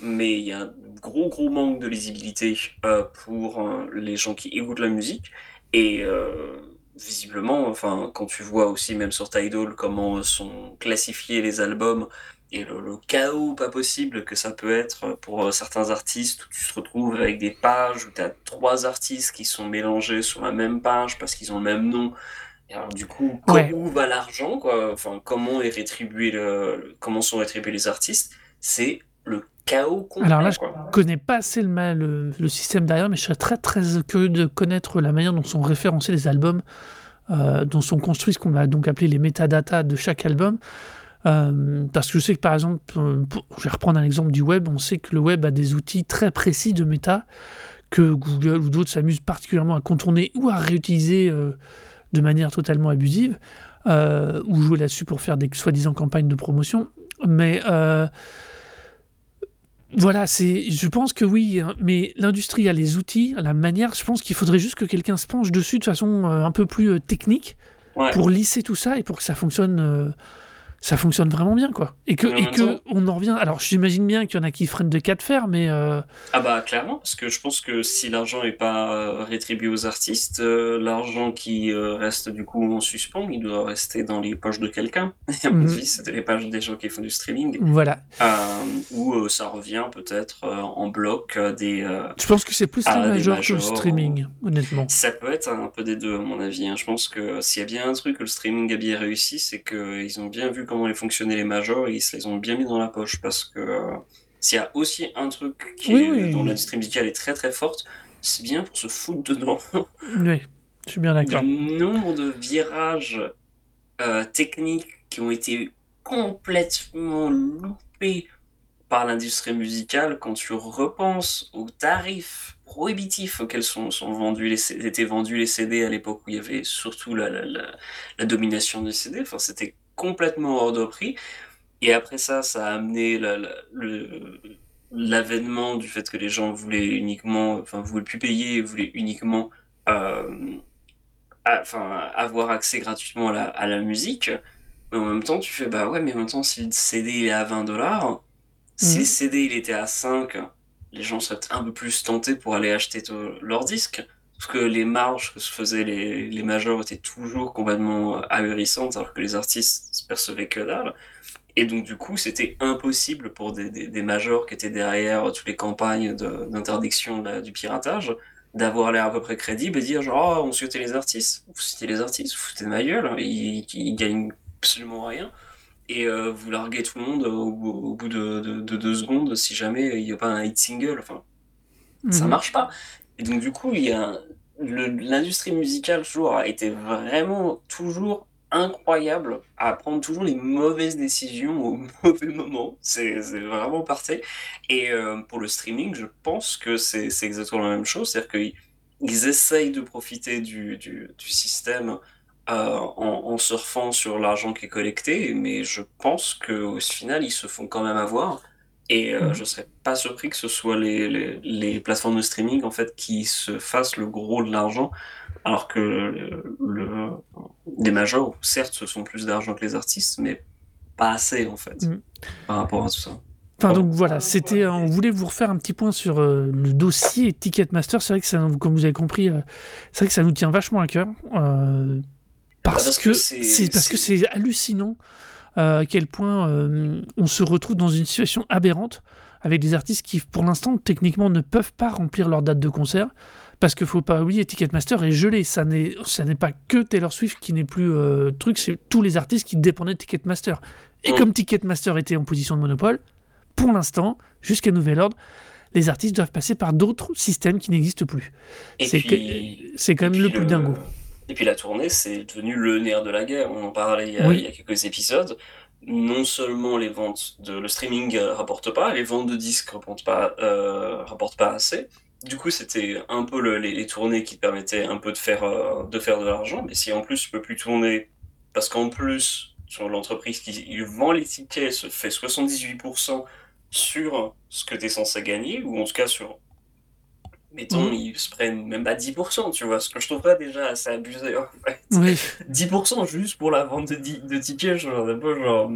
Speaker 2: mais il y a un gros gros manque de lisibilité euh, pour euh, les gens qui écoutent la musique et visiblement, enfin, quand tu vois aussi même sur Tidal comment sont classifiés les albums et le, le chaos pas possible que ça peut être pour euh, certains artistes où tu te retrouves avec des pages où tu as trois artistes qui sont mélangés sur la même page parce qu'ils ont le même nom. Et alors du coup,
Speaker 1: Ouais.
Speaker 2: où va l'argent quoi? Enfin, comment est rétribué le- comment sont rétribués les artistes? C'est le chaos complet.
Speaker 1: Alors là, je
Speaker 2: quoi.
Speaker 1: connais pas assez le, ma- le, le système derrière, mais je serais très très curieux de connaître la manière dont sont référencés les albums, euh, dont sont construits ce qu'on va donc appeler les métadatas de chaque album. Euh, parce que je sais que par exemple, euh, pour- je vais reprendre un exemple du web, on sait que le web a des outils très précis de méta que Google ou d'autres s'amusent particulièrement à contourner ou à réutiliser euh, de manière totalement abusive, ou jouer là-dessus pour faire des soi-disant campagnes de promotion. Mais voilà, c'est, je pense que oui, hein, mais l'industrie a les outils, la manière. Je pense qu'il faudrait juste que quelqu'un se penche dessus de façon euh, un peu plus euh, technique
Speaker 2: Ouais.
Speaker 1: pour lisser tout ça et pour que ça fonctionne, euh, ça fonctionne vraiment bien, quoi. Et que, et que
Speaker 2: temps-
Speaker 1: on en revient. Alors, j'imagine bien qu'il y en a qui freinent de cas de fer, mais euh,
Speaker 2: Ah bah clairement, parce que je pense que si l'argent n'est pas euh, rétribué aux artistes, euh, l'argent qui euh, reste du coup en suspens, il doit rester dans les poches de quelqu'un. Et à mon
Speaker 1: Mhm.
Speaker 2: avis, c'était les pages des gens qui font du streaming,
Speaker 1: voilà.
Speaker 2: euh, ça revient peut-être en bloc des...
Speaker 1: Je pense que c'est plus les majors que le streaming, honnêtement.
Speaker 2: Ça peut être un peu des deux, à mon avis. hein. Je pense que s'il y a bien un truc que le streaming a bien réussi, c'est qu'ils ont bien vu comment les fonctionnaient les majors et ils se les ont bien mis dans la poche. Parce que euh, s'il y a aussi un truc qui
Speaker 1: Oui,
Speaker 2: est,
Speaker 1: oui.
Speaker 2: dont l'industrie musicale est très très forte, c'est bien pour se foutre dedans.
Speaker 1: Oui, je suis bien d'accord.
Speaker 2: Le nombre de virages euh, techniques qui ont été complètement loupés par l'industrie musicale quand tu repenses aux tarifs prohibitifs auxquels sont, sont vendus les, étaient vendus les CD à l'époque où il y avait surtout la, la, la, la domination du CD. Enfin, c'était complètement hors de prix. Et après ça, ça a amené la- la- le- l'avènement du fait que les gens voulaient uniquement, enfin, voulaient plus payer, voulaient uniquement euh, à- enfin, avoir accès gratuitement à la, à la musique. Mais en même temps, tu fais, bah ouais, mais en même temps, si le CD il est à 20 dollars, si
Speaker 1: Mhm.
Speaker 2: le CD il était à 5, les gens seraient un peu plus tentés pour aller acheter leur disque. Parce que les marges que se faisaient les, les majors étaient toujours complètement ahurissantes, alors que les artistes se percevaient que dalle. Et donc, du coup, c'était impossible pour des, des, des majors qui étaient derrière toutes les campagnes d'interdiction du piratage d'avoir l'air à peu près crédible et dire genre, oh, on souhaitait les artistes. Vous souhaitez les artistes, vous foutez de ma gueule, hein, ils, ils gagnent absolument rien. Et euh, vous larguez tout le monde au, bout- au bout de, de- de deux secondes si jamais il n'y a pas un hit single. Enfin, ça
Speaker 1: Mhm.
Speaker 2: marche pas. Et donc, du coup, il y a l'industrie musicale toujours a été vraiment toujours incroyable à prendre toujours les mauvaises décisions au mauvais moment. C'est vraiment parfait. Et euh, pour le streaming, je pense que c'est exactement la même chose. C'est-à-dire que ils essayent de profiter du système euh, en, en surfant sur l'argent qui est collecté, mais je pense qu'au final, ils se font quand même avoir. Et euh,
Speaker 1: Mhm.
Speaker 2: je serais pas surpris que ce soit les, les, les plateformes de streaming en fait qui se fassent le gros de l'argent, alors que le, le- les majors, certes, ce sont plus d'argent que les artistes, mais pas assez en fait
Speaker 1: Mhm.
Speaker 2: par rapport à tout ça.
Speaker 1: Enfin, donc voilà, c'était, on voulait vous refaire un petit point sur euh, le dossier Ticketmaster. C'est vrai que ça, comme vous avez compris, euh, c'est vrai que ça nous tient vachement à cœur. euh, parce,
Speaker 2: parce
Speaker 1: que
Speaker 2: que c'est-
Speaker 1: c'est parce que
Speaker 2: c'est-
Speaker 1: c'est hallucinant euh, à quel point euh, on se retrouve dans une situation aberrante avec des artistes qui, pour l'instant, techniquement, ne peuvent pas remplir leur date de concert. Parce qu'il faut pas oublier, Ticketmaster est gelé. Ça n'est, ça n'est pas que Taylor Swift qui n'est plus euh, truc, c'est tous les artistes qui dépendaient de Ticketmaster. Et
Speaker 2: Mm.
Speaker 1: comme Ticketmaster était en position de monopole, pour l'instant, jusqu'à nouvel ordre, les artistes doivent passer par d'autres systèmes qui n'existent plus. C'est c'est quand même le plus dingo.
Speaker 2: Et puis la tournée, c'est devenu le nerf de la guerre. On en parlait il y a,
Speaker 1: Oui.
Speaker 2: il y a quelques épisodes. Non seulement les ventes de le streaming euh, rapportent pas, les ventes de disques rapportent pas, euh, rapportent pas assez. Du coup, c'était un peu le- les, les tournées qui permettaient un peu de faire, euh, de faire de l'argent. Mais si en plus tu peux plus tourner, parce qu'en plus, sur l'entreprise qui vend les tickets se fait 78% sur ce que tu es censé gagner, ou en tout cas sur mettons,
Speaker 1: Mhm.
Speaker 2: ils se prennent même pas 10%, tu vois, ce que je trouverais déjà assez abusé, en fait.
Speaker 1: Oui.
Speaker 2: 10% juste pour la vente de, de tickets, genre, un peu genre,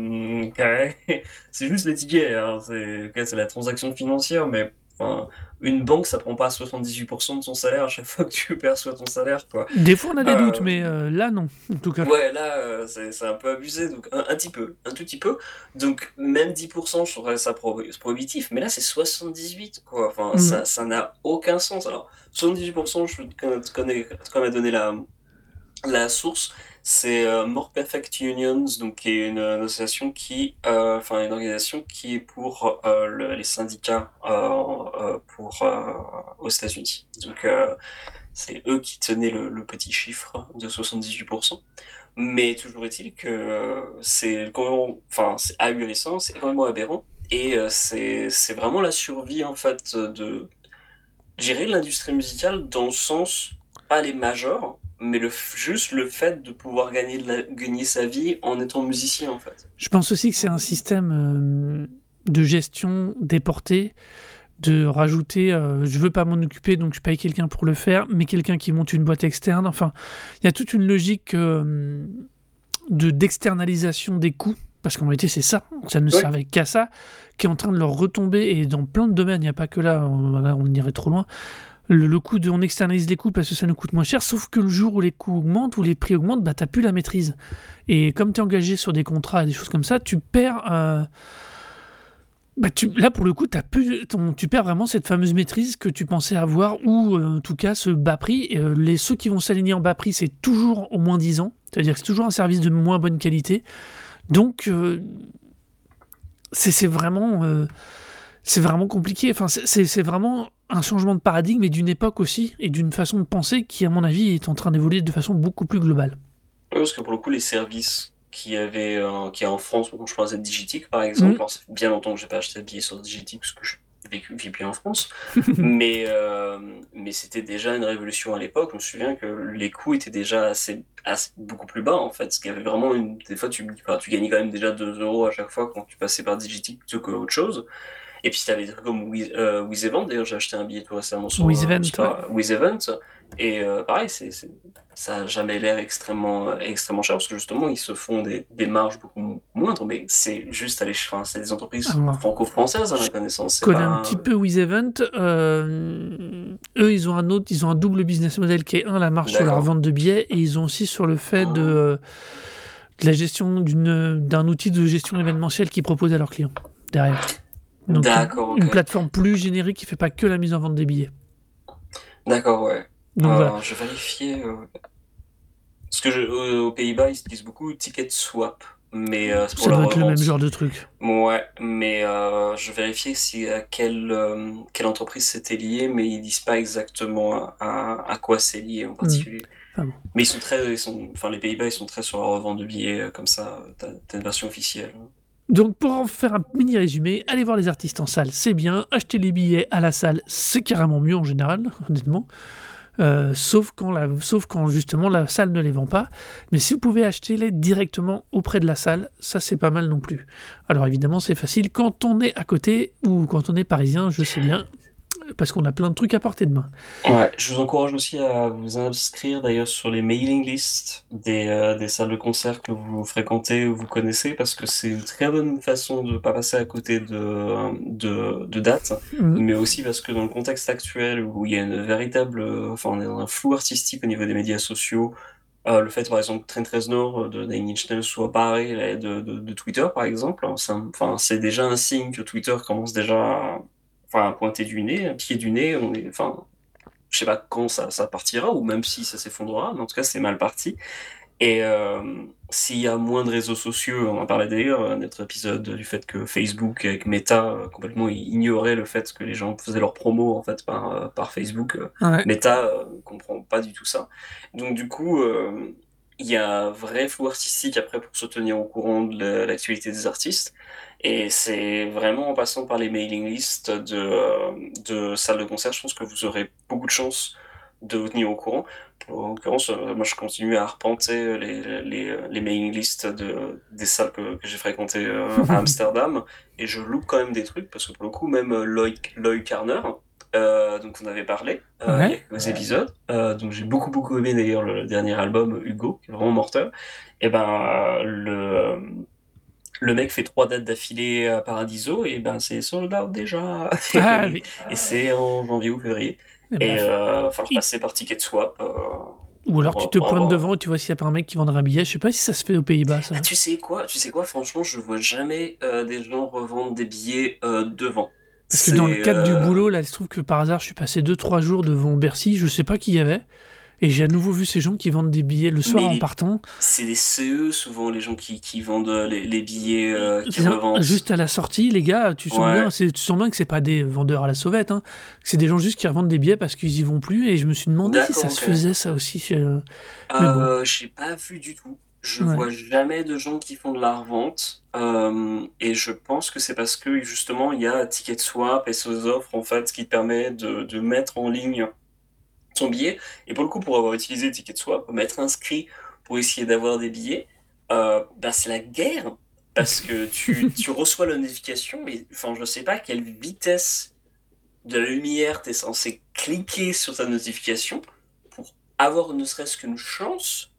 Speaker 2: carré. C'est juste les tickets, hein, c'est la transaction financière, mais enfin, une banque, ça prend pas 78% de son salaire à chaque fois que tu perçois ton salaire, quoi.
Speaker 1: Des fois, on a des
Speaker 2: Euh,
Speaker 1: doutes, mais euh, là, non. En tout cas.
Speaker 2: Ouais, là, euh, c'est un peu abusé, donc un, un petit peu, un tout petit peu. Donc, même 10%, je trouverais ça pro- prohibitif, mais là, c'est 78, quoi. Enfin,
Speaker 1: Mhm.
Speaker 2: ça ça n'a aucun sens. Alors, 78%, je te connais, te connais donné la, la source, c'est euh, More Perfect Unions, donc qui est une, association qui, euh, une organisation qui est pour euh, le- les syndicats pour, aux États-Unis. Donc, c'est eux qui tenaient le, petit chiffre de 78%. Mais toujours est-il que c'est enfin, c'est ahurissant, c'est complètement aberrant. Et c'est, c'est vraiment la survie, en fait, de gérer l'industrie musicale dans le sens, pas les majors, mais le, juste le fait de pouvoir gagner, de la- gagner sa vie en étant musicien, en fait.
Speaker 1: Je pense aussi que c'est un système euh, de gestion déporté, de rajouter, euh, je veux pas m'en occuper, donc je paye quelqu'un pour le faire, mais quelqu'un qui monte une boîte externe. Enfin, il y a toute une logique euh, de d'externalisation des coûts, parce qu'en réalité c'est ça, ça ne servait qu'à ça, qui est en train de leur retomber, et dans plein de domaines, il n'y a pas que là, on, là, on irait trop loin. Le, coût de on externalise les coûts parce que ça nous coûte moins cher, sauf que le jour où les coûts augmentent, où les prix augmentent, bah, tu n'as plus la maîtrise. Et comme tu es engagé sur des contrats et des choses comme ça, tu perds. euh, bah, là, pour le coup, plus, ton- tu perds vraiment cette fameuse maîtrise que tu pensais avoir, ou euh, en tout cas ce bas prix. Euh, les, ceux qui vont s'aligner en bas prix, c'est toujours au moins 10 ans. C'est-à-dire que c'est toujours un service de moins bonne qualité. Donc, c'est vraiment, c'est vraiment compliqué. Enfin, c'est vraiment un changement de paradigme et d'une époque aussi, et d'une façon de penser qui, à mon avis, est en train d'évoluer de façon beaucoup plus globale.
Speaker 2: Ouais, parce que pour le coup, les services qui avaient, euh, qui est en France, bon, je pense à Digitic par exemple,
Speaker 1: Mhm.
Speaker 2: alors, ça fait bien longtemps que j'ai pas acheté de billets sur Digitic parce que je vécu, vis plus en France, mais, euh, mais c'était déjà une révolution à l'époque. Je me souviens que les coûts étaient déjà assez, assez- beaucoup plus bas en fait. Ce qui avait vraiment une, des fois, tu, tu gagnais quand même déjà 2 euros à chaque fois quand tu passais par Digitic plutôt qu'autre chose. Et puis, tu avais des trucs comme Wiz, euh, Event. D'ailleurs, j'ai acheté un billet tout récemment sur
Speaker 1: Wiz
Speaker 2: euh,
Speaker 1: Event,
Speaker 2: Wiz Event. Et euh, pareil, c'est- ça n'a jamais l'air extrêmement, extrêmement cher parce que justement, ils se font des, des marges beaucoup moindres. Mais c'est juste à l'échelle, c'est des entreprises
Speaker 1: Ah,
Speaker 2: franco-françaises à ma connaissance.
Speaker 1: Je connais
Speaker 2: pas-
Speaker 1: un petit peu With Event. euh, eux, ils ont un autre, ils ont un double business model qui est un, la marche sur la revente de billets, et ils ont aussi sur le fait de, de la gestion d'un outil de gestion événementielle qu'ils proposent à leurs clients derrière. Donc,
Speaker 2: D'accord,
Speaker 1: une plateforme plus générique qui fait pas que la mise en vente des billets.
Speaker 2: D'accord, ouais.
Speaker 1: Donc
Speaker 2: Euh,
Speaker 1: voilà.
Speaker 2: Je vérifiais. euh, Parce que je- euh, aux Pays-Bas, ils utilisent beaucoup Ticket Swap. Mais euh, c'est pour
Speaker 1: Ça doit être le même genre de truc.
Speaker 2: Ouais, mais je vérifiais si à quelle, quelle entreprise c'était lié, mais ils disent pas exactement à, à, quoi c'est lié en particulier.
Speaker 1: Ah bon.
Speaker 2: Mais ils sont très, ils sont, enfin les Pays-Bas, ils sont très sur la revente de billets comme ça. T'as, t'as une version officielle.
Speaker 1: Donc pour en faire un mini résumé, allez voir les artistes en salle, c'est bien. Acheter les billets à la salle, c'est carrément mieux en général, honnêtement. euh, sauf, quand sauf quand justement la salle ne les vend pas. Mais si vous pouvez acheter les directement auprès de la salle, ça c'est pas mal non plus. Alors évidemment c'est facile quand on est à côté ou quand on est parisien, je sais bien, parce qu'on a plein de trucs à portée de main.
Speaker 2: Ouais, je vous encourage aussi à vous inscrire d'ailleurs sur les mailing lists des, euh, des salles de concert que vous fréquentez ou vous connaissez parce que c'est une très bonne façon de ne pas passer à côté de, de, de dates,
Speaker 1: Mhm.
Speaker 2: mais aussi parce que dans le contexte actuel où il y a une véritable, enfin on est dans un flou artistique au niveau des médias sociaux, euh, le fait par exemple que Trent Reznor de Nine Inch Nails soit barré de, de, de Twitter par exemple, hein, c'est déjà un signe que Twitter commence déjà à, enfin, à pointer du nez, un pied du nez, on est, enfin je sais pas quand ça, ça partira ou même si ça s'effondrera, mais en tout cas c'est mal parti. Et euh, s'il y a moins de réseaux sociaux, on en parlait d'ailleurs, euh, notre épisode du fait que Facebook avec Meta euh, complètement ignorait le fait que les gens faisaient leur promo en fait par, euh, par Facebook. euh,
Speaker 1: Ouais.
Speaker 2: Meta ne comprend pas du tout ça. Donc du coup, il y a un vrai flou artistique après pour se tenir au courant de la- l'actualité des artistes. Et c'est vraiment en passant par les mailing lists de, euh, de salles de concert, je pense que vous aurez beaucoup de chances de vous tenir au courant. En l'occurrence, euh, moi je continue à arpenter les, les, les mailing lists de, des salles que, que j'ai fréquentées euh, à Amsterdam et je loupe quand même des trucs parce que pour le coup, même Lloyd, Lloyd Carner, euh, donc on avait parlé euh,
Speaker 1: Ouais.
Speaker 2: il y a quelques épisodes, euh, donc j'ai beaucoup beaucoup aimé d'ailleurs le dernier album Hugo, qui est vraiment mortel. Et ben euh, le le mec fait trois dates d'affilée à Paradiso et ben c'est sold out déjà.
Speaker 1: Ah oui.
Speaker 2: et c'est en janvier ou février.
Speaker 1: Eh ben,
Speaker 2: Et euh, va falloir passer par Ticket Swap. euh.
Speaker 1: Ou alors tu te pointes
Speaker 2: avoir-
Speaker 1: devant et tu vois s'il n'y a pas un mec qui vendra un billet. Je sais pas si ça se fait aux Pays-Bas ça.
Speaker 2: Ah, tu sais quoi, tu sais quoi, franchement, je vois jamais euh, des gens revendre des billets euh, devant.
Speaker 1: Parce que dans le cadre du boulot, là, il se trouve que par hasard, je suis passé 2-3 jours devant Bercy, je sais pas qui y avait, et j'ai à nouveau vu ces gens qui vendent des billets le soir
Speaker 2: Mais
Speaker 1: en partant.
Speaker 2: C'est des CE, souvent, les gens qui, qui vendent les, les billets, euh, qui
Speaker 1: C'est un-
Speaker 2: revendent.
Speaker 1: Juste à la sortie, les gars, tu sens
Speaker 2: Ouais.
Speaker 1: bien, tu sens bien que c'est pas des vendeurs à la sauvette, hein. c'est des gens juste qui revendent des billets parce qu'ils y vont plus, et je me suis demandé si ça se faisait ça aussi. euh, mais bon.
Speaker 2: Euh, j'ai pas vu du tout. Je
Speaker 1: Ouais.
Speaker 2: vois jamais de gens qui font de la revente. Euh, et je pense que c'est parce que justement il y a Ticket Swap et ces offres en fait qui te permet de, de mettre en ligne ton billet. Et pour le coup, pour avoir utilisé Ticket Swap, m'être inscrit pour essayer d'avoir des billets, euh, bah, c'est la guerre. Parce que tu, tu reçois la notification, mais enfin, je sais pas à quelle vitesse de la lumière tu es censé cliquer sur ta notification pour avoir ne serait-ce qu'une chance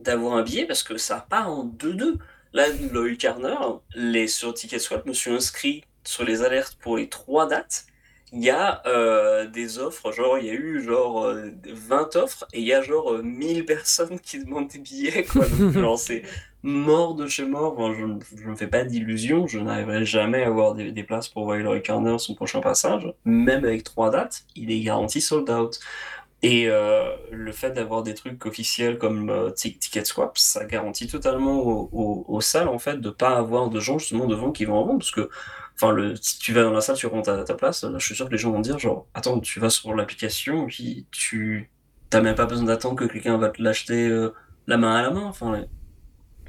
Speaker 2: d'avoir un billet parce que ça part en 2-2. Là, Lloyd Carner, les, sur Ticketswap, je me suis inscrit sur les alertes pour les trois dates. Il y a euh, des offres, genre il y a eu genre euh, 20 offres et il y a genre euh, 1000 personnes qui demandent des billets. Quoi. Donc, genre, c'est mort de chez mort. Enfin, je ne me fais pas d'illusions, je n'arriverai jamais à avoir des, des places pour voir Lloyd Carner son prochain passage. Même avec trois dates, il est garanti sold out. Et euh, le fait d'avoir des trucs officiels comme euh, Ti- Ticket Swap, ça garantit totalement aux, aux- aux salles en fait de pas avoir de gens justement devant qui vont en vendre parce que enfin le si tu vas dans la salle tu rentres à ta place là, je suis sûr que les gens vont dire genre attends tu vas sur l'application puis tu t'as même pas besoin d'attendre que quelqu'un va te l'acheter euh, la main à la main enfin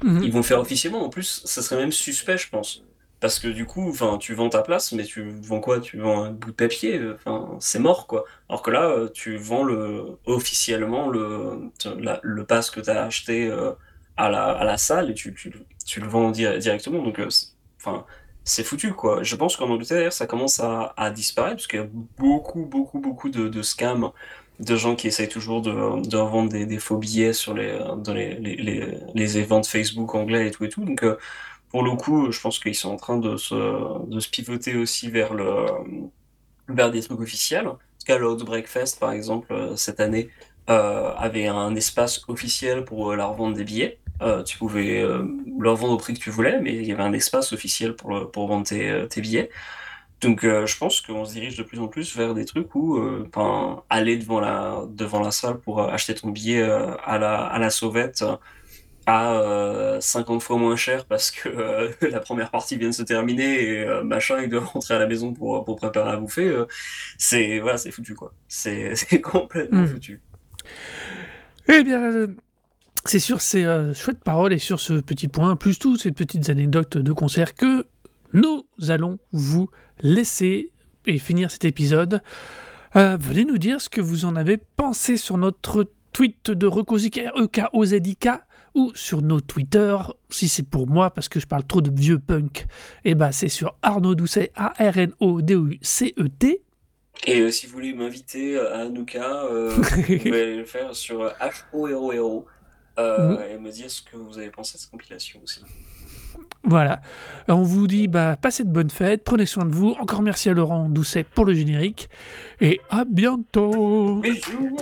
Speaker 1: mhm.
Speaker 2: ils vont le faire officiellement. En plus, ça serait même suspect, je pense. Parce que du coup, enfin, tu vends ta place, mais tu vends quoi? Tu vends un bout de papier, euh, enfin, c'est mort, quoi. Alors que là, euh, tu vends le, officiellement le, la- le pass que tu as acheté euh, à la, à la salle et tu, tu, tu le vends di- directement. Donc, euh, c'est- foutu, quoi. Je pense qu'en Angleterre, ça commence à, disparaître parce qu'il y a beaucoup, beaucoup, beaucoup de, scams de gens qui essayent toujours de, de revendre des, faux billets sur les, dans les, les, les, events Facebook anglais et tout et tout. Donc, euh, pour le coup, je pense qu'ils sont en train de se, de pivoter aussi vers le, vers des trucs officiels. En tout cas, le Breakfast, par exemple, euh, cette année, euh, avait un espace officiel pour leur vendre des billets. Euh, tu pouvais euh, leur vendre au prix que tu voulais, mais il y avait un espace officiel pour, le- pour vendre tes, euh, tes billets. Donc, euh, je pense qu'on se dirige de plus en plus vers des trucs où ben, aller devant la, devant la salle pour acheter ton billet à la, à la sauvette à euh, 50 fois moins cher parce que la première partie vient de se terminer et machin, il doit rentrer à la maison pour, pour préparer à bouffer. c'est voilà, foutu quoi. C'est complètement
Speaker 1: Mm.
Speaker 2: foutu.
Speaker 1: Eh bien, c'est sur ces euh, chouettes paroles et sur ce petit point, plus toutes ces petites anecdotes de concert, que nous allons vous laisser et finir cet épisode. Euh, venez nous dire ce que vous en avez pensé sur notre tweet de Rekozik, R-E-K-O-Z-I-K, ou sur nos Twitter, si c'est pour moi, parce que je parle trop de vieux punk, et ben c'est sur Arnaud Doucet, A-R-N-O-D-O-U-C-E-T.
Speaker 2: Et euh, si vous voulez m'inviter à Anouka, euh, vous pouvez le faire sur H-O-R-O-R-O euh, et me dire ce que vous avez pensé de cette compilation aussi.
Speaker 1: Voilà. On vous dit, bah, passez de bonnes fêtes, prenez soin de vous. Encore merci à Laurent Doucet pour le générique. Et à bientôt
Speaker 2: bisous.